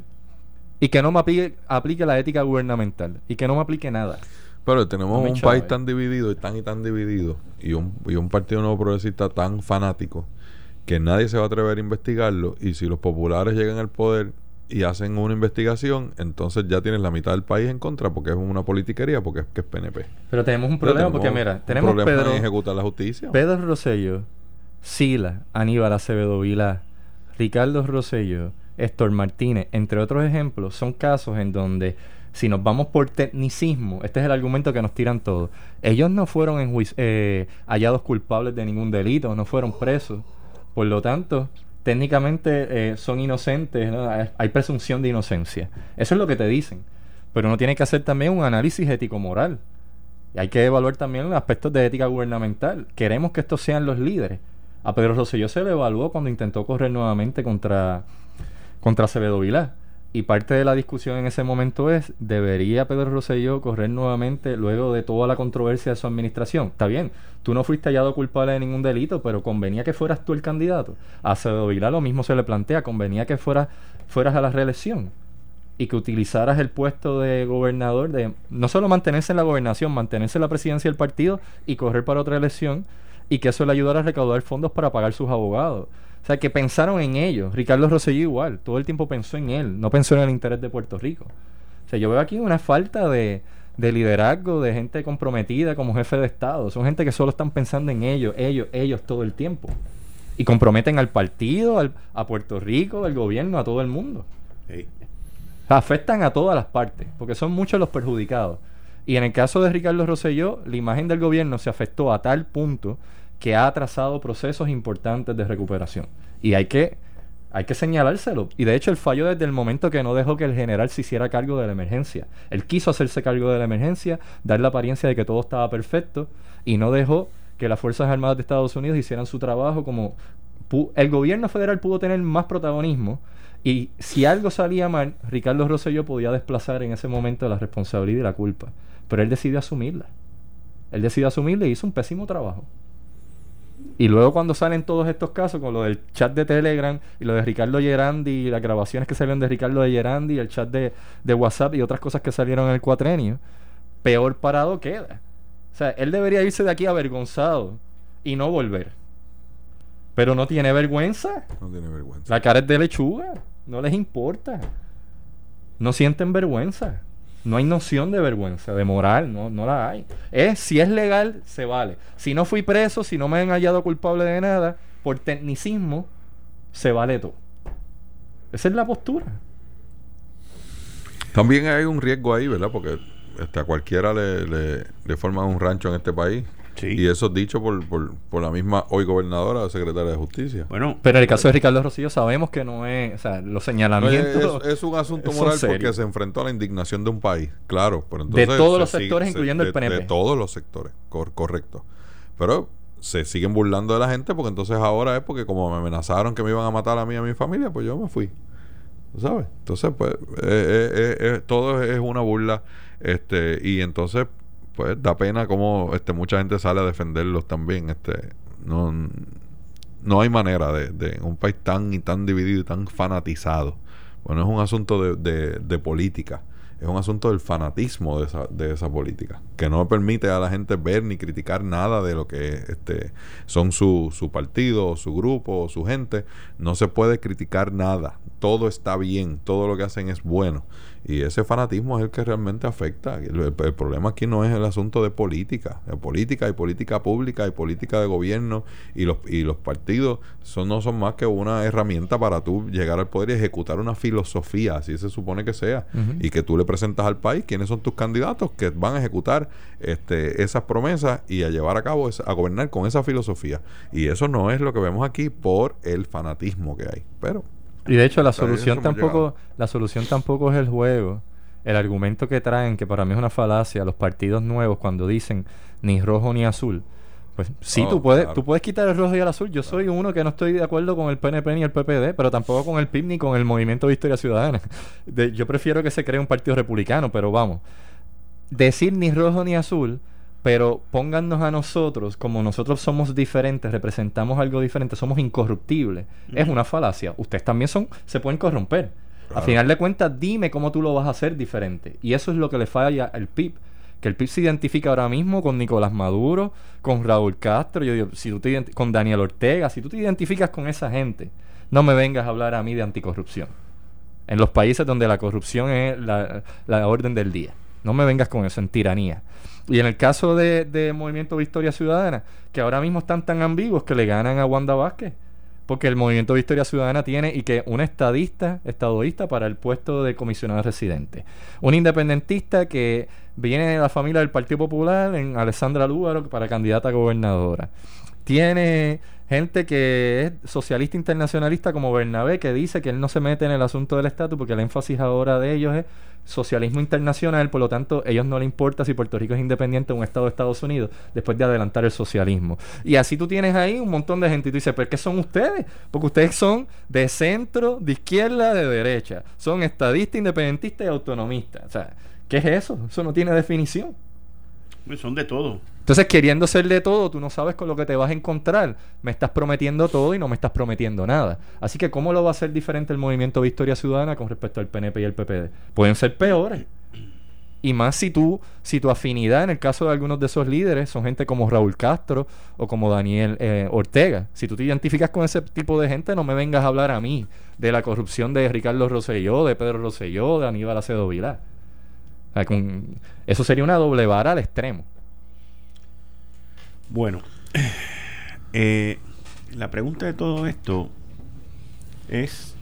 Y que no me aplique, aplique la ética gubernamental. Y que no me aplique nada. Pero tenemos No un chave. país tan dividido y tan y tan dividido y un, y un partido nuevo progresista tan fanático que nadie se va a atrever a investigarlo y si los populares llegan al poder y hacen una investigación, entonces ya tienes la mitad del país en contra porque es una politiquería, porque es que es PNP. Pero tenemos un problema porque, tenemos mira, un tenemos problema Pedro, en ejecutar la justicia. Pedro Rosello, Sila, Aníbal Acevedo Vilá, Ricardo Rosello, Héctor Martínez, entre otros ejemplos, son casos en donde si nos vamos por tecnicismo, este es el argumento que nos tiran todos, ellos no fueron eh, hallados culpables de ningún delito, no fueron presos, por lo tanto, técnicamente eh, son inocentes, ¿no? hay presunción de inocencia. Eso es lo que te dicen. Pero uno tiene que hacer también un análisis ético-moral. Y hay que evaluar también aspectos de ética gubernamental. Queremos que estos sean los líderes. A Pedro Rosselló se le evaluó cuando intentó correr nuevamente contra, contra Vilá. Y parte de la discusión en ese momento es, ¿debería Pedro Rosselló correr nuevamente luego de toda la controversia de su administración? Está bien, tú no fuiste hallado culpable de ningún delito, pero convenía que fueras tú el candidato. A Acevedo Vilá lo mismo se le plantea, convenía que fueras, fueras a la reelección y que utilizaras el puesto de gobernador de no solo mantenerse en la gobernación, mantenerse en la presidencia del partido y correr para otra elección y que eso le ayudara a recaudar fondos para pagar sus abogados. O sea, que pensaron en ellos. Ricardo Rosselló igual, todo el tiempo pensó en él, no pensó en el interés de Puerto Rico. O sea, yo veo aquí una falta de, de liderazgo, de gente comprometida como jefe de Estado. Son gente que solo están pensando en ellos, ellos, ellos todo el tiempo. Y comprometen al partido, al- a Puerto Rico, al gobierno, a todo el mundo. Sí. Afectan a todas las partes, porque son muchos los perjudicados. Y en el caso de Ricardo Rosselló, la imagen del gobierno se afectó a tal punto que ha atrasado procesos importantes de recuperación. Y hay que, hay que señalárselo. Y de hecho, él falló desde el momento que no dejó que el general se hiciera cargo de la emergencia. Él quiso hacerse cargo de la emergencia, dar la apariencia de que todo estaba perfecto, y no dejó que las Fuerzas Armadas de Estados Unidos hicieran su trabajo como... El gobierno federal pudo tener más protagonismo y si algo salía mal, Ricardo Rosselló podía desplazar en ese momento la responsabilidad y la culpa. Pero él decidió asumirla. Él decidió asumirla y hizo un pésimo trabajo. Y luego cuando salen todos estos casos, con lo del chat de Telegram y lo de Ricardo Gerandi y las grabaciones que salieron de Ricardo de Gerandi y el chat de, de WhatsApp y otras cosas que salieron en el cuatrenio, peor parado queda. O sea, él debería irse de aquí avergonzado y no volver. Pero no tiene vergüenza. No tiene vergüenza. La cara es de lechuga. No les importa. No sienten vergüenza. No hay noción de vergüenza, de moral, no, no la hay. Es, si es legal, se vale. Si no fui preso, si no me han hallado culpable de nada, por tecnicismo, se vale todo. Esa es la postura. También hay un riesgo ahí, ¿verdad? Porque este, a cualquiera le, le, le un rancho en este país. Sí. Y eso es dicho por, por, por la misma hoy gobernadora secretaria de Justicia. Bueno, Pero en el caso de Ricardo Rosillo sabemos que no es, o sea, los No, es, señalamientos es un asunto moral porque se enfrentó a la indignación de un país, claro. Pero De entonces todos se los sigue- sectores, se- incluyendo el de- PNP. De todos los sectores, cor- correcto. Pero se siguen burlando de la gente porque entonces ahora es porque como me amenazaron que me iban a matar a mí y a mi familia, pues yo me fui. ¿Sabes? Entonces, pues, eh, eh, eh, todo es una burla. Este, y entonces, pues, da pena como este, mucha gente sale a defenderlos también. Este, no, no hay manera de, de un país tan y tan dividido y tan fanatizado. Bueno, es un asunto de, de, política es un asunto del fanatismo de esa, de esa política, que no permite a la gente ver ni criticar nada de lo que este, son su, su partido, su grupo, su gente. No se puede criticar nada. Todo está bien, todo lo que hacen es bueno. Y ese fanatismo es el que realmente afecta. El, problema aquí no es el asunto de política. De política y política pública y política de gobierno y los, y los partidos son, no son más que una herramienta para tú llegar al poder y ejecutar una filosofía, así se supone que sea. Y que tú le presentas al país quiénes son tus candidatos que van a ejecutar este, esas promesas y a llevar a cabo, a gobernar con esa filosofía. Y eso no es lo que vemos aquí por el fanatismo que hay. Pero y de hecho la solución tampoco la solución tampoco es el juego. El argumento que traen, que para mí es una falacia, los partidos nuevos cuando dicen ni rojo ni azul. Pues sí, tú puedes tú puedes quitar el rojo y el azul. Yo soy uno que no estoy de acuerdo con el PNP ni el PPD, pero tampoco con el PIB ni con el Movimiento de Historia Ciudadana. yo prefiero que se cree un partido republicano, pero vamos. Decir ni rojo ni azul pero pónganos a nosotros, como nosotros somos diferentes, representamos algo diferente, somos incorruptibles. Es una falacia. Ustedes también son, se pueden corromper. A final de cuentas, dime cómo tú lo vas a hacer diferente. Y eso es lo que le falla al PIB. Que el PIB se identifica ahora mismo con Nicolás Maduro, con Raúl Castro, yo si tú te con Daniel Ortega. Si tú te identificas con esa gente, no me vengas a hablar a mí de anticorrupción. En los países donde la corrupción es la, la orden del día. No me vengas con eso, en tiranía. Y en el caso de, de Movimiento Victoria Ciudadana, que ahora mismo están tan ambiguos que le ganan a Wanda Vázquez. Porque el Movimiento Victoria Ciudadana tiene y que un estadista, estadoísta para el puesto de comisionado residente. Un independentista que viene de la familia del Partido Popular en Alessandra Lúgaro para candidata a gobernadora. Tiene gente que es socialista internacionalista como Bernabé, que dice que él no se mete en el asunto del estatus porque el énfasis ahora de ellos es socialismo internacional, por lo tanto, ellos no le importa si Puerto Rico es independiente o un estado de Estados Unidos después de adelantar el socialismo. Y así tú tienes ahí un montón de gente y tú dices, ¿pero qué son ustedes? Porque ustedes son de centro, de izquierda, de derecha. Son estadistas, independentistas y autonomistas. O sea, ¿qué es eso? Eso no tiene definición. Son de todo. Entonces, queriendo ser de todo, tú no sabes con lo que te vas a encontrar. Me estás prometiendo todo y no me estás prometiendo nada. Así que, ¿cómo lo va a hacer diferente el movimiento Victoria Ciudadana con respecto al PNP y el PPD? Pueden ser peores. Y más si tú, si tu afinidad en el caso de algunos de esos líderes son gente como Raúl Castro o como Daniel eh, Ortega. Si tú te identificas con ese tipo de gente, no me vengas a hablar a mí de la corrupción de Ricardo Rosselló, de Pedro Rosselló, de Aníbal Acedo Vilá. Eso sería una doble vara al extremo. Bueno, eh, la pregunta de todo esto es,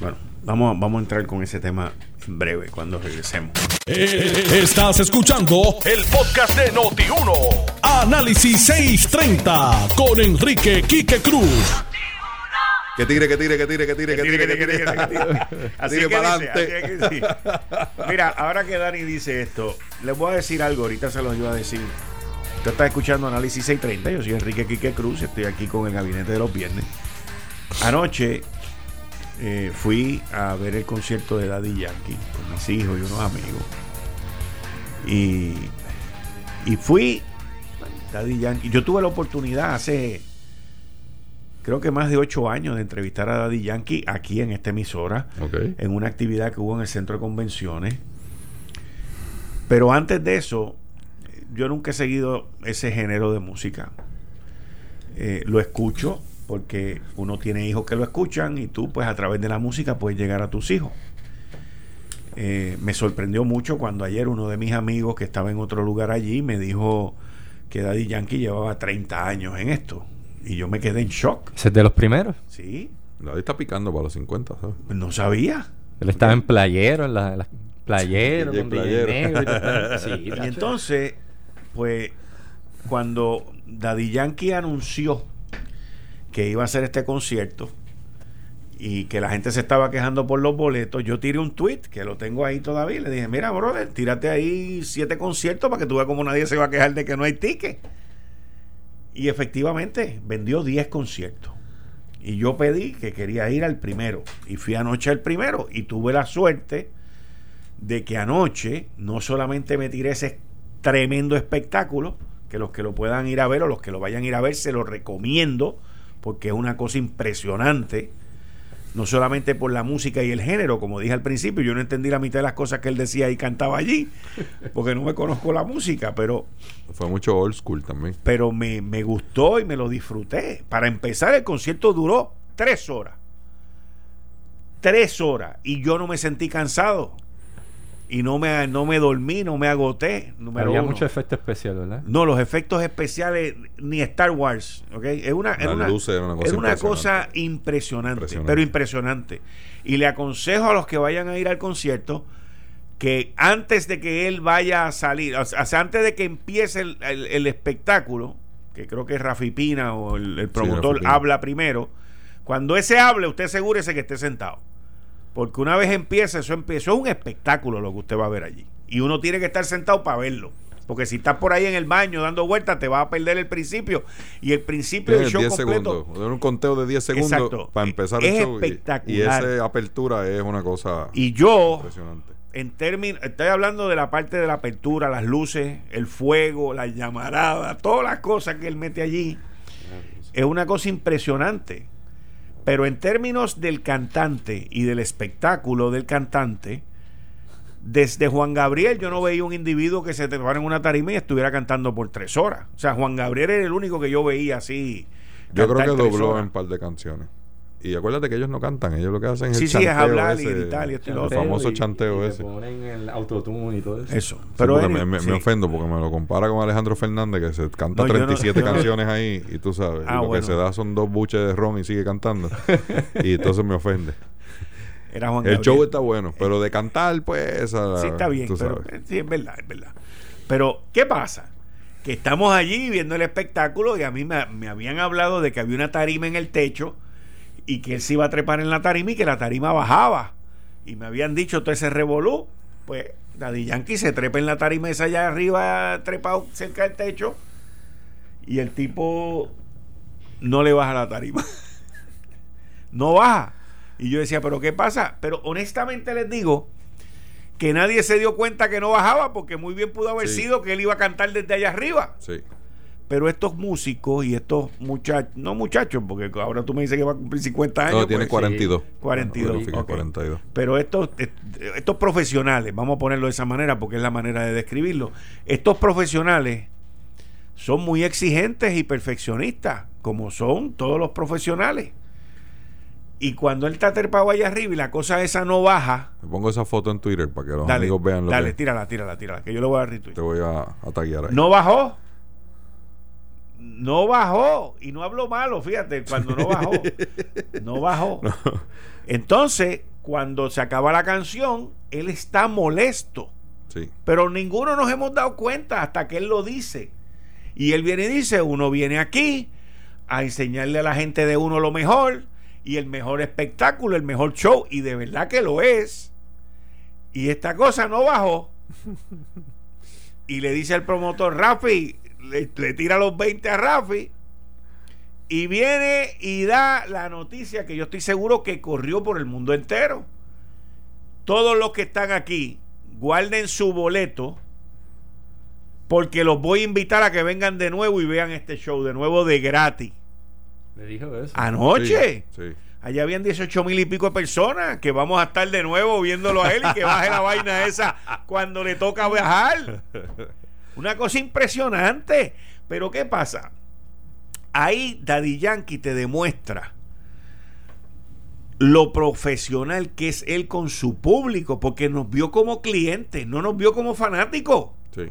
bueno, vamos, vamos a entrar con ese tema en breve cuando regresemos. Eh, estás escuchando el podcast de Noti1. Análisis 630 con Enrique Quique Cruz. Que tire, que tire, que tire, que tire, que tire, que tire, que tire. Así que para adelante. Mira, ahora que Dani dice esto, les voy a decir algo, ahorita se lo iba a decir. Usted está escuchando Análisis 630. Yo soy Enrique Quique Cruz. Estoy aquí con el gabinete de los viernes. Anoche eh, fui a ver el concierto de Daddy Yankee con mis hijos y unos amigos. Y, y fui. Daddy Yankee. Yo tuve la oportunidad hace. Creo que más de ocho años de entrevistar a Daddy Yankee aquí en esta emisora. En una actividad que hubo en el centro de convenciones. Pero antes de eso, yo nunca he seguido ese género de música. Eh, lo escucho porque uno tiene hijos que lo escuchan y tú pues a través de la música puedes llegar a tus hijos. Eh, me sorprendió mucho cuando ayer uno de mis amigos que estaba en otro lugar allí me dijo que Daddy Yankee llevaba 30 años en esto. Y yo me quedé en shock. ¿Es de los primeros? Sí. Daddy está picando para los 50, ¿sabes? No sabía. Él estaba en playero, en la, playero, con playero. y, y entonces pues cuando Daddy Yankee anunció que iba a hacer este concierto y que la gente se estaba quejando por los boletos, yo tiré un tweet que lo tengo ahí todavía. Le dije, mira, brother, tírate ahí siete conciertos para que tú veas cómo nadie se va a quejar de que no hay ticket. Y efectivamente vendió 10 conciertos. Y yo pedí que quería ir al primero. Y fui anoche al primero. Y tuve la suerte de que anoche no solamente me tiré ese tremendo espectáculo, que los que lo puedan ir a ver o los que lo vayan a ir a ver, se lo recomiendo, porque es una cosa impresionante no solamente por la música y el género, como dije al principio, yo no entendí la mitad de las cosas que él decía y cantaba allí, porque no me conozco la música, pero... Fue mucho old school también. Pero me, me gustó y me lo disfruté. Para empezar, el concierto duró tres horas. Tres horas. Y yo no me sentí cansado y no me, no me dormí, no me agoté. Había mucho efecto especial, ¿verdad? No, los efectos especiales ni Star Wars, ¿ok? Es una, es una, una, cosa, impresionante, pero impresionante. Y le aconsejo a los que vayan a ir al concierto que antes de que él vaya a salir, o sea, antes de que empiece el, espectáculo, que creo que Rafi Pina o el, promotor habla primero, cuando ese hable, usted asegúrese que esté sentado porque una vez empieza, eso empezó es un espectáculo lo que usted va a ver allí. Y uno tiene que estar sentado para verlo. Porque si estás por ahí en el baño dando vueltas, te va a perder el principio. Y el principio del show 10 completo. Segundos. Un conteo de 10 segundos para empezar el show. Espectacular. Y, esa apertura es una cosa y yo, impresionante. En términos, estoy hablando de la parte de la apertura, las luces, el fuego, la llamarada, todas las cosas que él mete allí. Es una cosa impresionante. Pero en términos del cantante y del espectáculo del cantante, desde Juan Gabriel yo no veía un individuo que se trepara en una tarima y estuviera cantando por tres horas. O sea, Juan Gabriel era el único que yo veía así. Yo creo que dobló en un par de canciones. Y acuérdate que ellos no cantan, ellos lo que hacen es sí, el chanteo sí, es hablar y gritar y El famoso chanteo ese. ponen el autotune y todo eso. Eso. Pero me, ofendo porque me lo compara con Alejandro Fernández que se canta 37 canciones ahí y tú sabes. Ah, lo que se da son dos buches de ron y sigue cantando. y entonces me ofende. Era Juan el show está bueno, pero de cantar, pues. sí, está bien. Pero, sí, es verdad, es verdad. Pero, ¿qué pasa? Que estamos allí viendo el espectáculo y a mí me, me habían hablado de que había una tarima en el techo y que él se iba a trepar en la tarima y que la tarima bajaba. Y me habían dicho todo ese revolú. Pues Daddy Yankee se trepa en la tarima esa allá arriba, trepado cerca del techo. Y el tipo no le baja la tarima. no baja. Y yo decía, ¿pero qué pasa? Pero honestamente les digo que nadie se dio cuenta que no bajaba porque muy bien pudo haber sido que él iba a cantar desde allá arriba. Sí. Pero estos músicos y estos muchachos, no muchachos, porque ahora tú me dices que va a cumplir 50 años. No, tiene 42. 42. 42. Pero estos, estos profesionales, vamos a ponerlo de esa manera porque es la manera de describirlo. Estos profesionales son muy exigentes y perfeccionistas, como son todos los profesionales. Y cuando él está trepado allá arriba y la cosa esa no baja. Te pongo esa foto en Twitter para que los amigos vean lo Dale, tírala, tírala, tírala, que yo lo voy a retweet. Te voy a, a ahí. No bajó no bajó y no habló malo, fíjate, cuando no bajó. No bajó. Entonces, cuando se acaba la canción, él está molesto. Sí. Pero ninguno nos hemos dado cuenta hasta que él lo dice. Y él viene y dice, uno viene aquí a enseñarle a la gente de uno lo mejor y el mejor espectáculo, el mejor show, y de verdad que lo es. Y esta cosa no bajó. Y le dice al promotor, Rafi, le, tira los 20 a Rafi y viene y da la noticia que yo estoy seguro que corrió por el mundo entero. Todos los que están aquí, guarden su boleto porque los voy a invitar a que vengan de nuevo y vean este show de nuevo de gratis. Le dijo eso. Anoche. Allá habían 18 mil y pico de personas que vamos a estar de nuevo viéndolo a él y que baje la vaina esa cuando le toca viajar. Una cosa impresionante. Pero ¿qué pasa? Ahí Daddy Yankee te demuestra lo profesional que es él con su público, porque nos vio como clientes, no nos vio como fanáticos. Sí.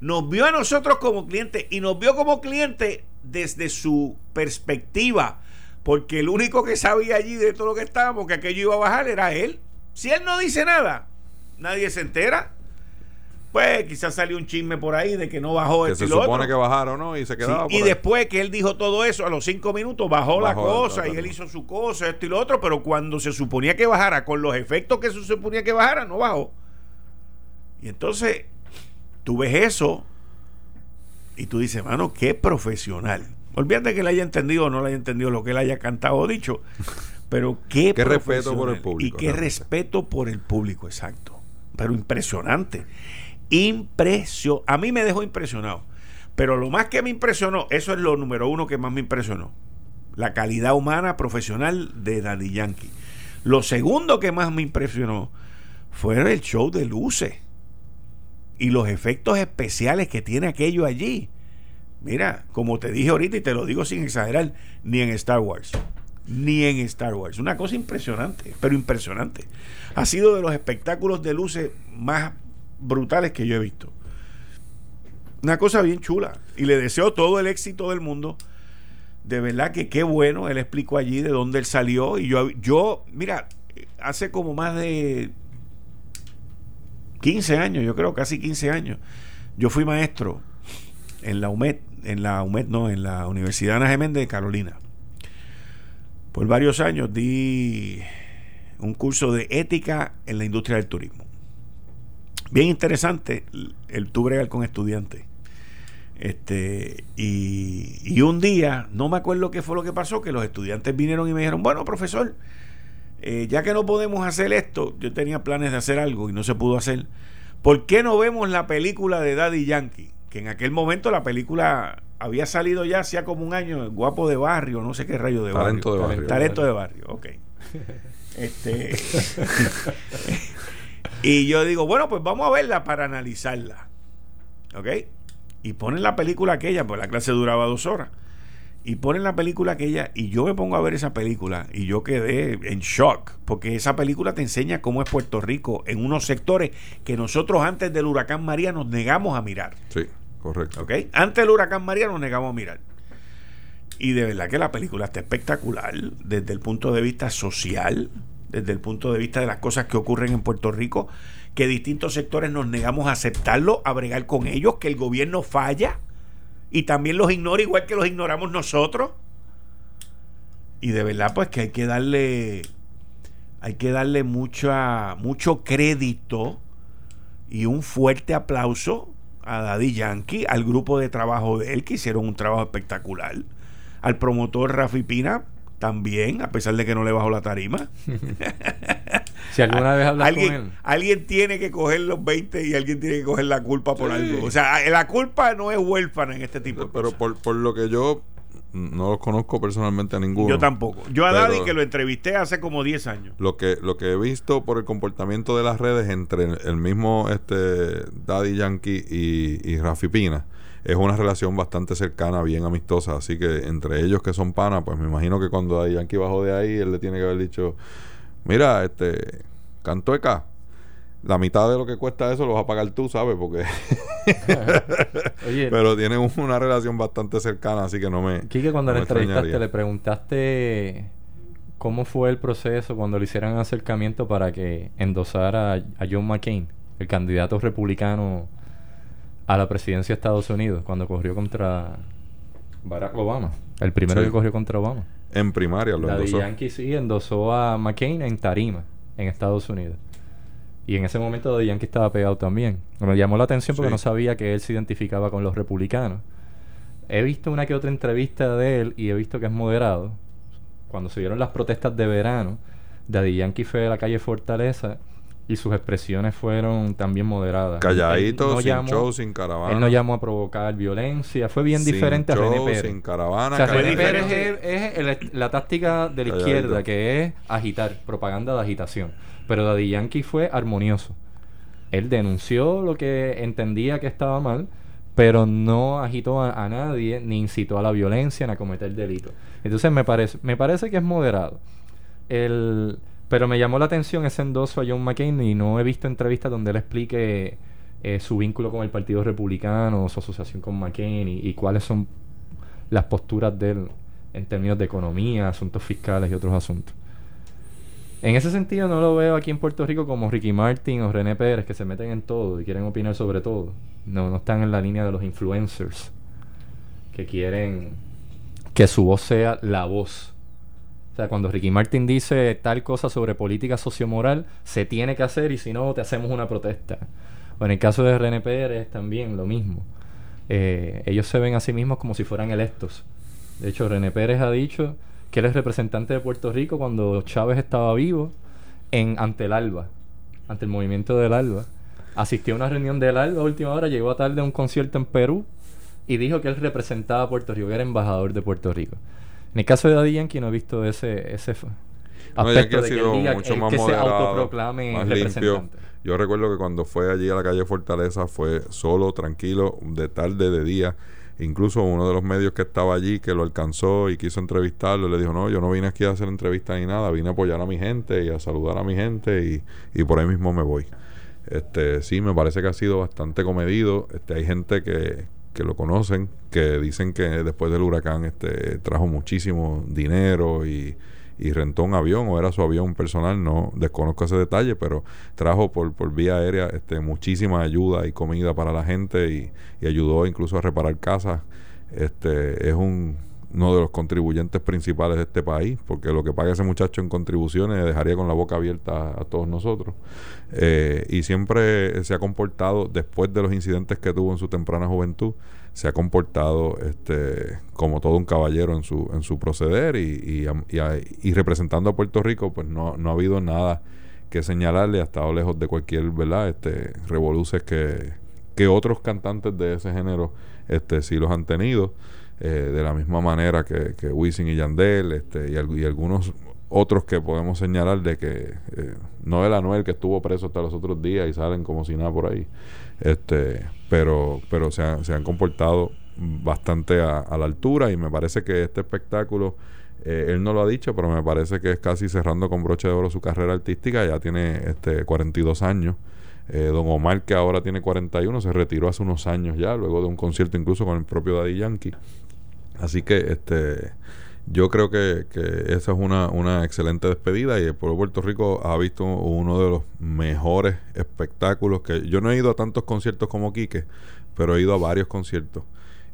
Nos vio a nosotros como clientes y nos vio como clientes desde su perspectiva, porque el único que sabía allí de todo lo que estábamos, que aquello iba a bajar, era él. Si él no dice nada, nadie se entera. Pues quizás salió un chisme por ahí de que no bajó que se supone que bajaron no y se quedaba y después que él dijo todo eso a los cinco minutos bajó, la cosa y él hizo su cosa esto y lo otro pero cuando se suponía que bajara con los efectos que se suponía que bajara no bajó y entonces tú ves eso y tú dices mano qué profesional Olvídate que él haya entendido o no le haya entendido lo que él haya cantado o dicho. Pero qué, Qué respeto por el público, Y qué realmente. respeto por el público, exacto. Pero impresionante. Impresio A mí me dejó impresionado. Pero lo más que me impresionó, eso es lo número uno que más me impresionó. La calidad humana profesional de Daddy Yankee. Lo segundo que más me impresionó fue el show de luces y los efectos especiales que tiene aquello allí. Mira, como te dije ahorita y te lo digo sin exagerar, ni en Star Wars. Ni en Star Wars. Una cosa impresionante, pero impresionante. Ha sido de los espectáculos de luces más brutales que yo he visto. Una cosa bien chula. Y le deseo todo el éxito del mundo. De verdad que qué bueno. Él explicó allí de dónde él salió. Y yo, yo mira, hace como más de 15 años, yo creo, casi 15 años. Yo fui maestro en la UMED, en la UMED no, en la Universidad Ana Geméndez de Carolina. Por varios años di un curso de ética en la industria del turismo. Bien interesante el bregar con estudiantes. Este, y, y un día, no me acuerdo qué fue lo que pasó, que los estudiantes vinieron y me dijeron, bueno, profesor, eh, ya que no podemos hacer esto, yo tenía planes de hacer algo y no se pudo hacer. ¿Por qué no vemos la película de Daddy Yankee? Que en aquel momento la película había salido ya hacía como un año, Guapo de Barrio, no sé qué rayo de Talento barrio. de barrio. Talento de barrio, ok. Este, y yo digo, bueno, pues vamos a verla para analizarla. ¿Ok? Y ponen la película aquella, pues la clase duraba dos horas. Y ponen la película aquella y yo me pongo a ver esa película y yo quedé en shock, porque esa película te enseña cómo es Puerto Rico en unos sectores que nosotros antes del huracán María nos negamos a mirar. Sí, correcto. ¿Ok? Antes del huracán María nos negamos a mirar. Y de verdad que la película está espectacular desde el punto de vista social, desde el punto de vista de las cosas que ocurren en Puerto Rico, que distintos sectores nos negamos a aceptarlo, a bregar con ellos, que el gobierno falla y también los ignora igual que los ignoramos nosotros. Y de verdad pues que hay que darle hay que darle mucha mucho crédito y un fuerte aplauso a Daddy Yankee, al grupo de trabajo de él que hicieron un trabajo espectacular, al promotor Rafi Pina también, a pesar de que no le bajó la tarima. Si alguna vez hablas con alguien, él. alguien tiene que coger los 20 y alguien tiene que coger la culpa por algo. O sea, la culpa no es huérfana en este tipo de Pero cosas. por, por lo que yo no los conozco personalmente a ninguno. Yo tampoco. Yo a Daddy que lo entrevisté hace como 10 años. Lo que, lo que he visto por el comportamiento de las redes entre el, el mismo este Daddy Yankee y, y Rafi Pina es una relación bastante cercana, bien amistosa. Así que entre ellos que son panas, pues me imagino que cuando Yankee bajó de ahí, él le tiene que haber dicho: Mira, este, Cantueca, la mitad de lo que cuesta eso lo vas a pagar tú, ¿sabes? Porque. Oye, Pero tienen un- una relación bastante cercana, así que no me. Quique, cuando no le entrevistaste, le preguntaste cómo fue el proceso cuando le hicieron acercamiento para que endosara a, a John McCain, el candidato republicano a la presidencia de Estados Unidos, cuando corrió contra Barack Obama, el primero Sí. que corrió contra Obama. En primaria lo Daddy endosó. Yankee sí endosó a McCain en tarima, en Estados Unidos. Y en ese momento Daddy Yankee estaba pegado también. Me llamó la atención porque Sí. no sabía que él se identificaba con los republicanos. He visto una que otra entrevista de él y he visto que es moderado. Cuando se dieron las protestas de verano, Daddy Yankee fue a la calle Fortaleza y sus expresiones fueron también moderadas. Calladito, no sin llamó- show, sin caravana. Él no llamó a provocar violencia. Fue bien Sin diferente a René Pérez. sin caravana, O sea, calladito. René Pérez es, es el- la táctica de la Calladito. izquierda, que es agitar, propaganda de agitación. Pero Daddy Yankee fue armonioso. Él denunció lo que entendía que estaba mal, pero no agitó a, a nadie, ni incitó a la violencia, ni a cometer delitos. Entonces me parece, me parece que es moderado. El, pero me llamó la atención ese endoso a John McCain y no he visto entrevistas donde él explique eh, su vínculo con el Partido Republicano, su asociación con McCain y, y cuáles son las posturas de él en términos de economía, asuntos fiscales y otros asuntos. En ese sentido no lo veo aquí en Puerto Rico como Ricky Martin o René Pérez que se meten en todo y quieren opinar sobre todo. No, no están en la línea de los influencers que quieren que su voz sea la voz. O sea, cuando Ricky Martin dice tal cosa sobre política sociomoral, se tiene que hacer y si no, te hacemos una protesta. O en el caso de René Pérez también lo mismo. Eh, ellos se ven a sí mismos como si fueran electos De hecho, René Pérez ha dicho que él es representante de Puerto Rico cuando Chávez estaba vivo en ante el ALBA, ante el movimiento del ALBA. Asistió a una reunión del ALBA a última hora, llegó a tarde a un concierto en Perú y dijo que él representaba a Puerto Rico, que era embajador de Puerto Rico. En el caso de Daddy Yankee no he visto ese, ese No, aspecto que ha de que sido él diga mucho él más que se moderado, autoproclame más limpio. Yo recuerdo que cuando fue allí a la calle Fortaleza fue solo, tranquilo, de tarde, de día. Incluso uno de los medios que estaba allí, que lo alcanzó y quiso entrevistarlo, le dijo, no, yo no vine aquí a hacer entrevistas ni nada, vine a apoyar a mi gente y a saludar a mi gente y, y por ahí mismo me voy. Este, sí, me parece que ha sido bastante comedido. Este, hay gente que, que lo conocen, que dicen que después del huracán este, trajo muchísimo dinero y, y rentó un avión o era su avión personal, no desconozco ese detalle, pero trajo por, por vía aérea este, muchísima ayuda y comida para la gente y, y ayudó incluso a reparar casas. Este, es un, uno de los contribuyentes principales de este país, porque lo que paga ese muchacho en contribuciones dejaría con la boca abierta a, todos nosotros. Eh, y siempre se ha comportado, después de los incidentes que tuvo en su temprana juventud, se ha comportado este, como todo un caballero en su, en su proceder y, y, y representando a Puerto Rico, pues no, no ha habido nada que señalarle, ha estado lejos de cualquier, ¿verdad? Este, revoluces que, que otros cantantes de ese género este, sí los han tenido, eh, de la misma manera que, que Wisin y Yandel este, y, y algunos otros que podemos señalar de que eh, Noel Anuel que estuvo preso hasta los otros días y salen como si nada por ahí. Este pero pero se, han- se han comportado bastante a, a la altura y me parece que este espectáculo eh, él no lo ha dicho pero me parece que es casi cerrando con broche de oro su carrera artística. Ya tiene este 42 años. Eh, don Omar que ahora tiene 41 se retiró hace unos años ya luego de un concierto incluso con el propio Daddy Yankee así que este yo creo que, que esa es una, una excelente despedida y el pueblo Puerto Rico ha visto uno de los mejores espectáculos que yo no he ido a tantos conciertos como Quique, pero he ido a varios conciertos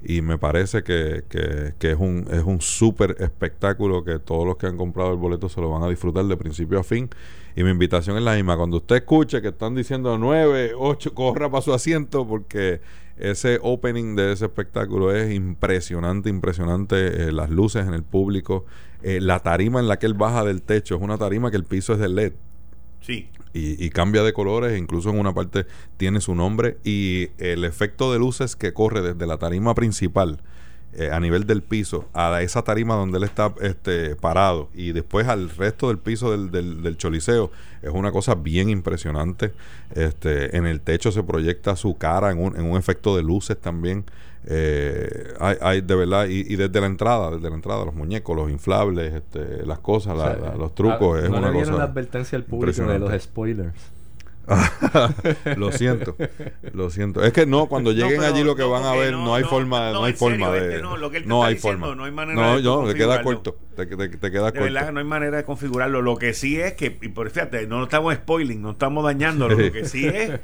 y me parece que, que, que es un es un súper espectáculo que todos los que han comprado el boleto se lo van a disfrutar de principio a fin y mi invitación es la misma. Cuando usted escuche que están diciendo 9, 8, corra para su asiento porque ese opening de ese espectáculo es impresionante, impresionante. eh, las luces en el público, eh, la tarima en la que él baja del techo, es una tarima que el piso es de LED. Sí. Y, y cambia de colores, incluso en una parte tiene su nombre. Y el efecto de luces que corre desde la tarima principal eh, a nivel del piso a esa tarima donde él está este, parado y después al resto del piso del, del, del choliseo es una cosa bien impresionante. Este, en el techo se proyecta su cara en un, en un efecto de luces también. Eh, hay, hay de verdad, y, y desde la entrada, desde la entrada, los muñecos, los inflables, este, las cosas, la- O sea, la- los trucos, es no una le cosa. la advertencia al público de los spoilers. lo siento, lo siento. Es que no, cuando lleguen pero allí lo que van a ver, no, hay forma, no, hay forma de, no, hay forma. no hay manera no, de no, te queda corto, te, te- te queda De corto. verdad, no hay manera de configurarlo. Lo que sí es que, y por fíjate, no estamos spoiling, no estamos dañándolo. Lo que sí es,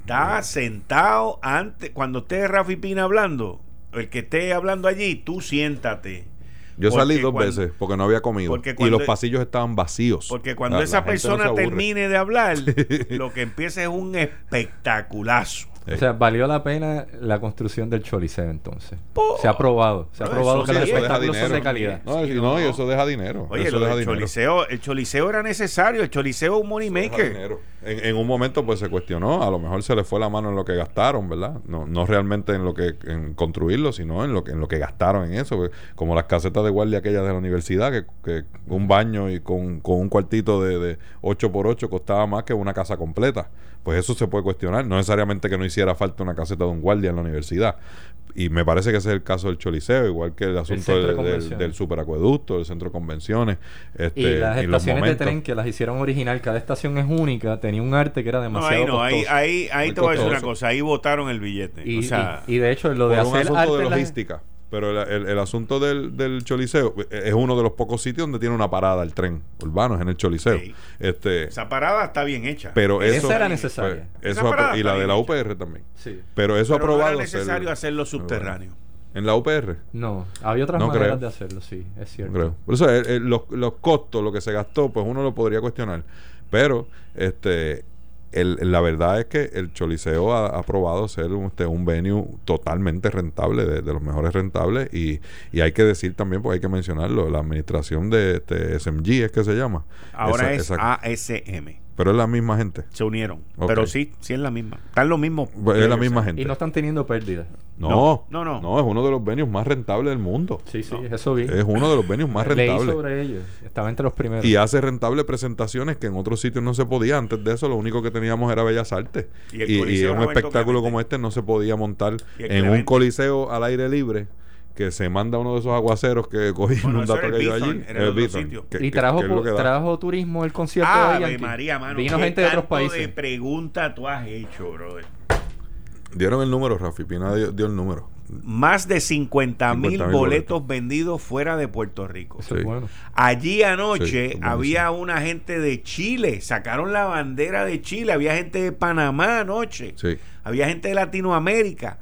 está sentado antes, cuando esté Rafi Pina hablando, el que esté hablando allí, tú siéntate. Yo salí dos cuando- veces porque no había comido y los pasillos estaban vacíos. Porque cuando La- esa la no persona termine de hablar, lo que empieza es un espectaculazo. O sea, valió la pena la construcción del Choliseo entonces. Se ha probado. Se ha No, probado que sí, los eso deja espectáculos son de dinero. calidad. No, Sí, no, no. y eso deja dinero. Oye, eso lo deja del dinero. choliseo, el choliseo era necesario, el choliseo es un money maker. En, en un momento pues se cuestionó, a lo mejor se le fue la mano en lo que gastaron, ¿verdad? No, no realmente en lo que en construirlo, sino en lo que en lo que gastaron en eso, porque como las casetas de guardia aquellas de la universidad que, que un baño y con, con un cuartito de, de 8 por 8 costaba más que una casa completa. Pues eso se puede cuestionar, no necesariamente que no hiciera falta una caseta de un guardia en la universidad. Y me parece que ese es el caso del Choliseo, igual que el asunto de del, del, convenciones. del superacueducto, del centro de convenciones. Este, y las los estaciones de momentos. tren que las hicieron original, cada estación es única, tenía un arte que era No, demasiado ahí no, ahí, costoso. ahí, ahí Muy te voy a decir una cosa, ahí votaron el billete. y, o sea, y- y de hecho, lo de por un hacer asunto arte de logística. Pero el, el- el asunto del, del Choliseo eh, es uno de los pocos sitios donde tiene una parada el tren urbano, es en el Choliseo. Sí. Este, esa parada está bien hecha. pero Esa eso, era necesaria. pues, Esa eso parada apro- y la de la hecha. UPR también. Sí. Pero eso Pero no aprobado era necesario hacerlo subterráneo. en la UPR. No, había otras No maneras creo. de hacerlo, sí, es No cierto. creo. Por eso eh, eh, los, los costos, lo que se gastó, pues uno lo podría cuestionar. Pero este el, la verdad es que el Choliseo ha, ha probado ser un, este, un venue totalmente rentable, de, de los mejores rentables, y, y hay que decir también, porque hay que mencionarlo, la administración de este SMG es que se llama. Ahora Esa- es esa- ASM. Pero es la misma gente. Se unieron. Pero sí, sí es la misma. Están los mismos. Es la misma gente. Y no están teniendo pérdidas. No, No, no, no, es uno de los venues más rentables del mundo. Sí, sí, eso vi. Es uno de los venues más Leí rentables. sobre ellos. Estaba entre los primeros. Y hace rentable presentaciones que en otros sitios no se podía. Antes de eso, lo único que teníamos era Bellas Artes. Y un espectáculo como este no se podía montar en un coliseo al aire libre que se manda uno de esos aguaceros que cogí Bueno, un dato que hay allí. El sitio. que- y trajo, que que turismo el concierto de Ave Yankee. María, mano. Vino ¿qué gente de otros países. de pregunta tú has hecho, brother? Dieron el número, Rafi. Pina dio, dio el número. Más de 50 mil 50,000 boletos vendidos fuera de Puerto Rico. Sí. bueno. Allí anoche había una gente de Chile, sacaron la bandera de Chile, había gente de Panamá anoche, Sí. había gente de Latinoamérica.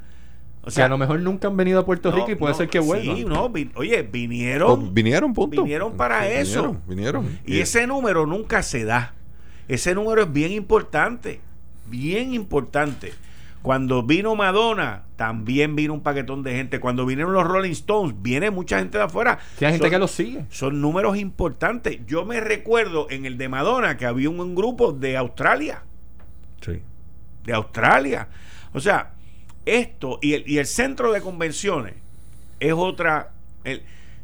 O sea, a lo mejor nunca han venido a Puerto no, Rico y puede no, ser que vuelvan. Sí, no, vi- oye, vinieron vinieron, punto. vinieron para Sí, eso. Vinieron, vinieron. y ese número nunca se da. Ese número es bien importante, bien importante. Cuando vino Madonna, también vino un paquetón de gente. Cuando vinieron los Rolling Stones, viene mucha gente de afuera. Que hay gente Son- que los sigue. son números importantes. Yo me recuerdo en el de Madonna que había un, un grupo de Australia, Sí. de Australia. O sea, esto y el, y el centro de convenciones es otra. el-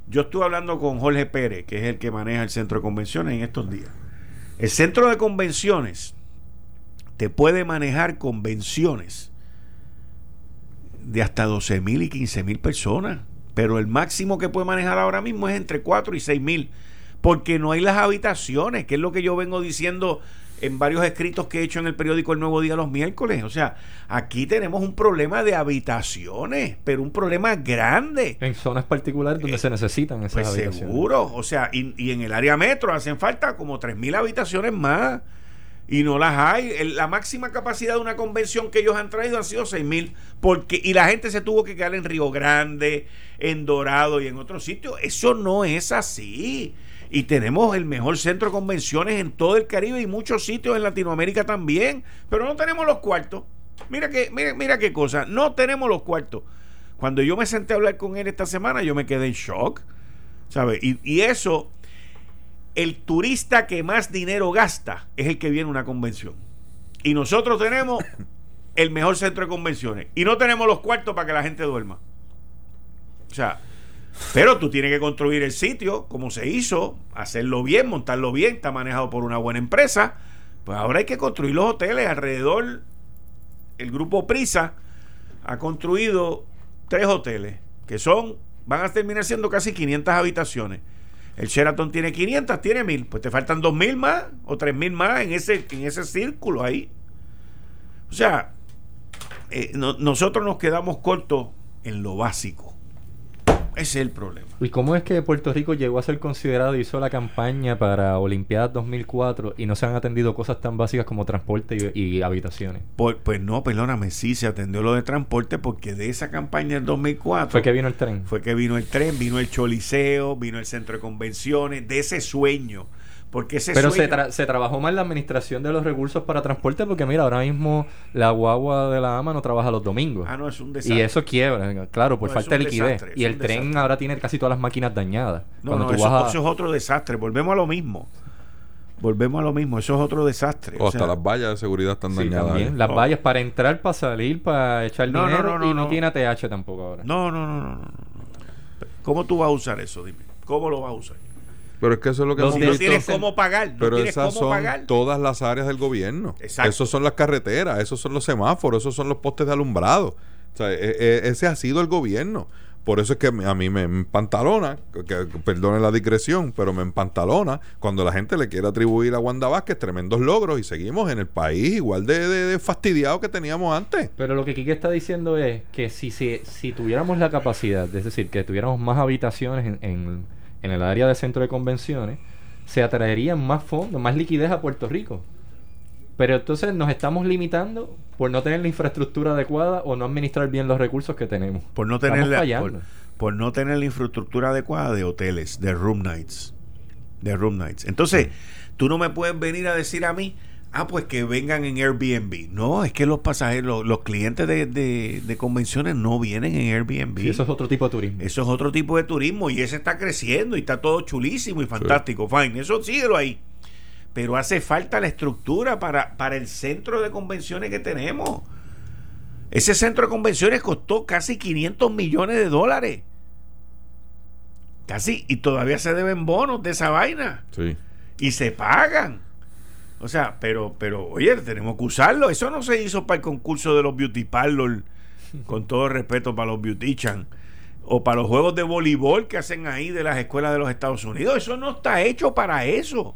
yo estuve hablando con Jorge Pérez, que es el que maneja el centro de convenciones en estos días. El centro de convenciones te puede manejar convenciones de hasta 12 mil y 15 mil personas. Pero el máximo que puede manejar ahora mismo es entre 4 y 6 mil. Porque no hay las habitaciones, que es lo que yo vengo diciendo en varios escritos que he hecho en el periódico El Nuevo Día los miércoles. O sea, aquí tenemos un problema de habitaciones, pero un problema grande. En zonas particulares donde Eh, se necesitan esas Pues habitaciones. seguro, o sea, y, y en el área metro hacen falta como 3.000 habitaciones más y no las hay. La máxima capacidad de una convención que ellos han traído han sido 6.000 porque y la gente se tuvo que quedar en Río Grande, en Dorado y en otros sitios. Eso no es así. Y tenemos el mejor centro de convenciones en todo el Caribe y muchos sitios en Latinoamérica también, pero no tenemos los cuartos. Mira que mira, mira qué cosa, no tenemos los cuartos. Cuando yo me senté a hablar con él esta semana, yo me quedé en shock. ¿Sabes? Y, y eso, el turista que más dinero gasta es el que viene a una convención. Y nosotros tenemos el mejor centro de convenciones. Y no tenemos los cuartos para que la gente duerma. O sea, pero tú tienes que construir el sitio como se hizo, hacerlo bien, montarlo bien, está manejado por una buena empresa. Pues ahora hay que construir los hoteles alrededor. El grupo Prisa ha construido tres hoteles que son, van a terminar siendo casi 500 habitaciones. El Sheraton tiene 500, tiene 1000. Pues te faltan 2000 más o 3000 más en ese, en ese círculo ahí. O sea, eh, no- nosotros nos quedamos cortos en lo básico. Ese es el problema. ¿Y cómo es que Puerto Rico llegó a ser considerado y hizo la campaña para Olimpiadas 2004 y no se han atendido cosas tan básicas como transporte y, y habitaciones? Por- pues no, perdóname, sí se atendió lo de transporte porque de esa campaña del 2004 Fue que vino el tren. fue que vino el tren, vino el choliseo, vino el centro de convenciones, de ese sueño. Porque ese Pero se, tra- se trabajó mal la administración de los recursos para transporte porque mira, ahora mismo la guagua de la AMA no trabaja los domingos. Ah, no, es un desastre. y eso quiebra, claro, por No, falta de liquidez. desastre, y el tren ahora tiene casi todas las máquinas dañadas. No, Cuando no, tú eso, vas a- eso es otro desastre. Volvemos a lo mismo. Volvemos a lo mismo. Eso es otro desastre. O O hasta sea, las vallas de seguridad están Sí, dañadas. también. Las Oh. vallas para entrar, para salir, para echar No, dinero no, no, y no, no. tiene ATH tampoco ahora. no, no, no, no, no, no. ¿Cómo tú vas a usar eso? Dime. ¿Cómo lo vas a usar? Pero es que eso es lo que hemos Si no tienes cómo pagar, no Pero tienes esas cómo son pagar. todas las áreas del gobierno. Exacto. Esos son las carreteras, esos son los semáforos, esos son los postes de alumbrado. O sea, e- e- ese ha sido el gobierno. Por eso es que a mí me empantalona, que, que- perdone la digresión, pero me empantalona cuando la gente le quiere atribuir a Wanda Vázquez tremendos logros y seguimos en el país igual de, de, de fastidiado que teníamos antes. Pero lo que Kike está diciendo es que si, si, si tuviéramos la capacidad, es decir, que tuviéramos más habitaciones en, en, en el área de centro de convenciones, se atraerían más fondos, más liquidez a Puerto Rico. Pero entonces nos estamos limitando por no tener la infraestructura adecuada o no administrar bien los recursos que tenemos. Por no tener la, por, por no tener la infraestructura adecuada de hoteles, de room nights. De room nights. Entonces, tú no me puedes venir a decir a mí, Ah, pues que vengan en Airbnb. No, es que los pasajeros, los, clientes de, de, convenciones no vienen en Airbnb. eso es otro tipo de turismo. Eso es otro tipo de turismo y ese está creciendo y está todo chulísimo y fantástico. Fine, eso síguelo ahí. Pero hace falta la estructura para, para el centro de convenciones que tenemos. Ese centro de convenciones costó casi 500 millones de dólares. Casi, y todavía se deben bonos de esa vaina. Sí. Y se pagan. O sea, pero, pero, oye, tenemos que usarlo. Eso no se hizo para el concurso de los beauty parlor, con todo respeto para los beautician, o para los juegos de voleibol que hacen ahí de las escuelas de los Estados Unidos. Eso no está hecho para eso.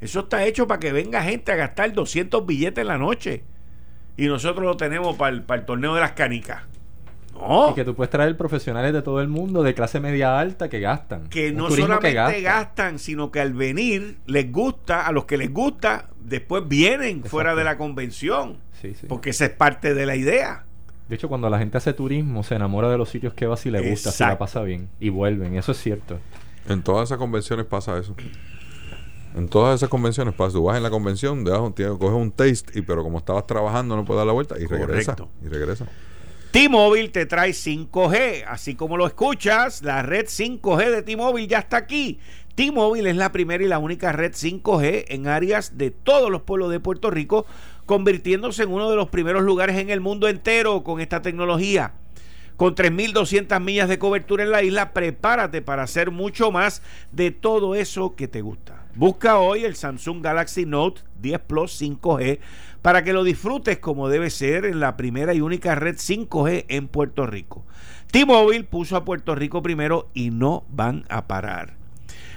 Eso está hecho para que venga gente a gastar 200 billetes en la noche. Y nosotros lo tenemos para el, para el torneo de las canicas. Y que tú puedes traer profesionales de todo el mundo, de clase media alta, que gastan. Que no solamente gastan, sino que al venir les gusta, a los que les gusta, después vienen fuera de la convención. Porque esa es parte de la idea. De hecho, cuando la gente hace turismo, se enamora de los sitios que va si le gusta, si la pasa bien. Y vuelven, eso es cierto. En todas esas convenciones pasa eso. En todas esas convenciones pasa. Tú vas en la convención, coges un taste, y pero como estabas trabajando no puedes dar la vuelta y regresa. Y regresa. T-Mobile te trae 5G, así como lo escuchas, la red 5G de T-Mobile ya está aquí. T-Mobile es la primera y la única red 5G en áreas de todos los pueblos de Puerto Rico, convirtiéndose en uno de los primeros lugares en el mundo entero con esta tecnología. Con 3.200 millas de cobertura en la isla, prepárate para hacer mucho más de todo eso que te gusta. Busca hoy el Samsung Galaxy Note 10 Plus 5G para que lo disfrutes como debe ser en la primera y única red 5G en Puerto Rico. T-Mobile puso a Puerto Rico primero y no van a parar.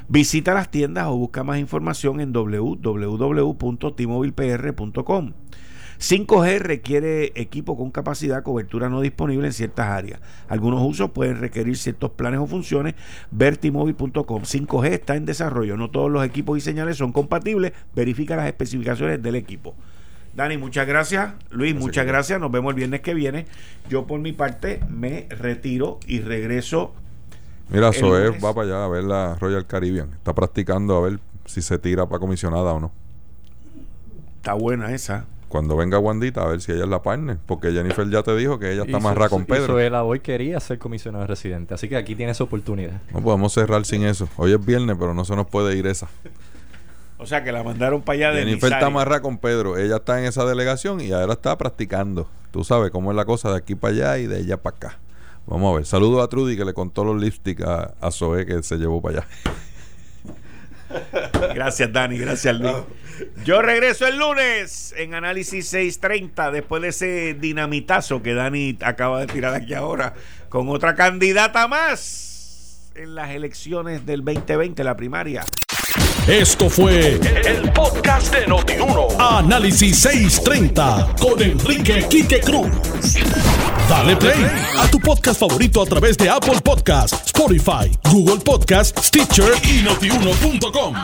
Visita las tiendas o busca más información en www.tmobilepr.com. 5G requiere equipo con capacidad, cobertura no disponible en ciertas áreas. Algunos usos pueden requerir ciertos planes o funciones. Vertimóvil.com. 5G está en desarrollo. No todos los equipos y señales son compatibles. Verifica las especificaciones del equipo. Dani, muchas gracias. Luis, muchas gracias. Nos vemos el viernes que viene. Yo por mi parte me retiro y regreso. Mira, Zoé va para allá a ver la Royal Caribbean. Está practicando a ver si se tira para comisionada o no. Está buena esa. Cuando venga Wandita, a ver si ella es la partner. Porque Jennifer ya te dijo que ella está más con Pedro. Zoé hoy quería ser comisionada residente. Así que aquí tiene su oportunidad. No podemos cerrar sin eso. Hoy es viernes, pero no se nos puede ir esa. O sea que la mandaron para allá de Jennifer está amarrada con Pedro. Ella está en esa delegación y ahora está practicando. Tú sabes cómo es la cosa de aquí para allá y de allá para acá. Vamos a ver. Saludos a Trudy que le contó los lipsticks a, a Zoe que se llevó para allá. Gracias, Dani. Gracias, Luis. Yo regreso el lunes en Análisis 630 después de ese dinamitazo que Dani acaba de tirar aquí ahora con otra candidata más en las elecciones del 2020, la primaria. Esto fue el, podcast de Notiuno. Análisis 630 con Enrique Quique Cruz. Dale play a tu podcast favorito a través de Apple Podcasts, Spotify, Google Podcasts, Stitcher y notiuno.com.